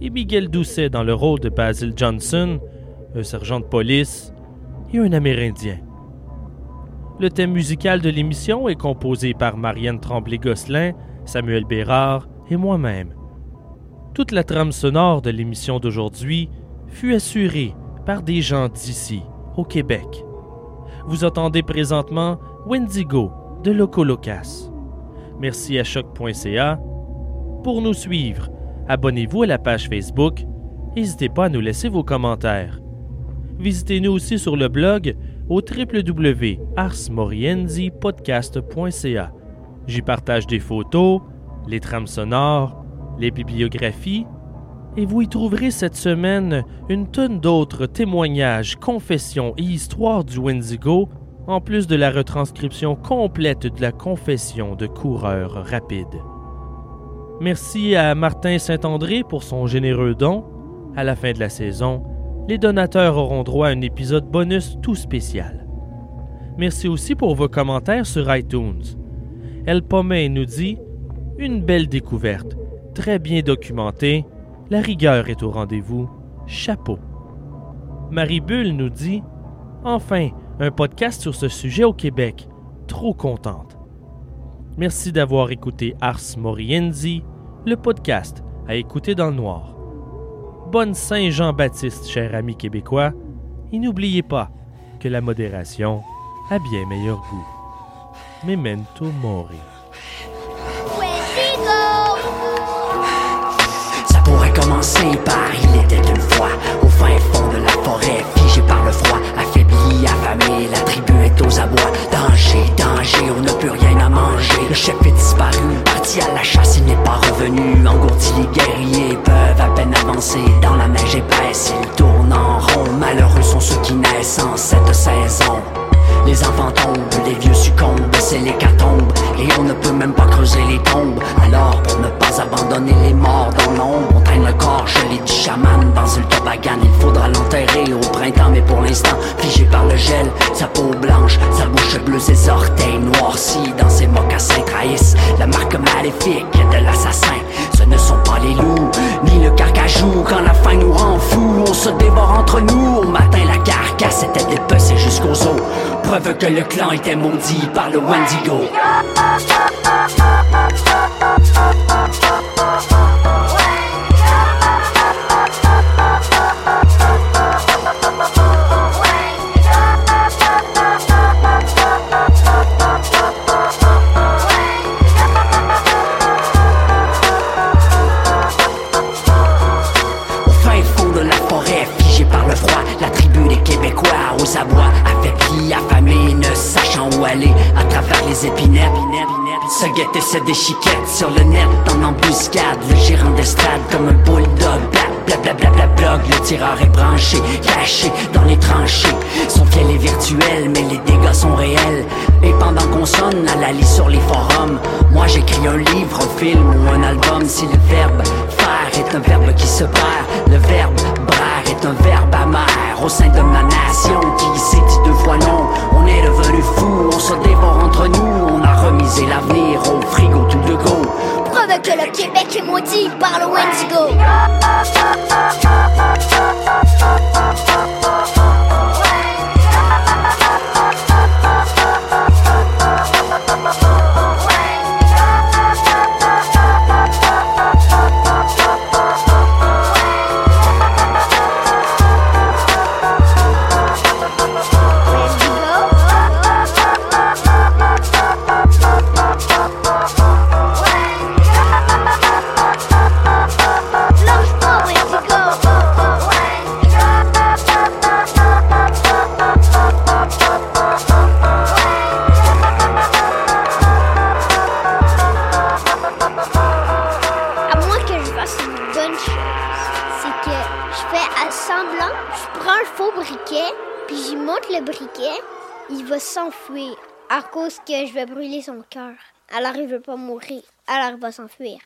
et Miguel Doucet dans le rôle de Basil Johnson, un sergent de police et un Amérindien. Le thème musical de l'émission est composé par Marianne Tremblay-Gosselin, Samuel Bérard et moi-même. Toute la trame sonore de l'émission d'aujourd'hui fut assurée par des gens d'ici, au Québec. Vous entendez présentement Wendigo de Loco Locas. Merci à choc.ca. Pour nous suivre, abonnez-vous à la page Facebook. N'hésitez pas à nous laisser vos commentaires. Visitez-nous aussi sur le blog au www.arsmorienzipodcast.ca. J'y partage des photos, les trames sonores, les bibliographies, et vous y trouverez cette semaine une tonne d'autres témoignages, confessions et histoires du Wendigo, en plus de la retranscription complète de la confession de coureur rapide. Merci à Martin Saint-André pour son généreux don. À la fin de la saison, les donateurs auront droit à un épisode bonus tout spécial. Merci aussi pour vos commentaires sur iTunes. El Pomé nous dit Une belle découverte, très bien documentée, la rigueur est au rendez-vous, chapeau. Marie Bulle nous dit Enfin, un podcast sur ce sujet au Québec, trop contente. Merci d'avoir écouté Ars Moriendi, le podcast à écouter dans le noir. Bonne Saint-Jean-Baptiste, cher ami québécois, et n'oubliez pas que la modération a bien meilleur goût. Memento mori. Ça pourrait commencer par il était une fois au fin fond de la forêt, figé par le froid, affaibli, affamé, la tribu est aux abois. Danger, danger, on n'a plus rien à manger. Le chef est disparu, parti à la chasse, il n'est pas revenu. Engourdi, les guerriers peuvent à peine avancer dans la neige épaisse. Ils tournent en rond, malheureux sont ceux qui naissent en cette saison. Les enfants tombent, les vieux succombent, c'est l'hécatombe Et on ne peut même pas creuser les tombes. Alors pour ne pas abandonner les morts dans l'ombre On traîne le corps gelé du chaman dans une tobagane. Il faudra l'enterrer au printemps mais pour l'instant Figé par le gel, sa peau blanche, sa bouche bleue, ses orteils noircis. Dans ses mocassins trahissent la marque maléfique de l'assassin. Ce ne sont pas les loups, ni le carcajou Quand la faim nous rend fous, on se dévore entre nous. Au matin la carcasse était dépecée jusqu'aux os. Preuve que le clan était maudit par le Wendigo. À travers les épinettes. Se guetter se déchiquette sur le net en embuscade, le gérant d'estrade comme un bulldog, bla blog, le tireur est branché, caché dans les tranchées. Son fiel est virtuel, mais les dégâts sont réels. Et pendant qu'on sonne à la lit sur les forums, moi j'écris un livre, un film ou un album. Si le verbe faire est un verbe qui se perd, le verbe brère est un verbe amer au sein de ma nation qui s'est dit deux fois non. On est devenu fou, on se dévore entre nous, on a remisé l'avenir au frigo tout de go. Preuve que le Québec est maudit par le Wendigo. S'enfuir à cause que je vais brûler son cœur. Alors il veut pas mourir, alors il va s'enfuir.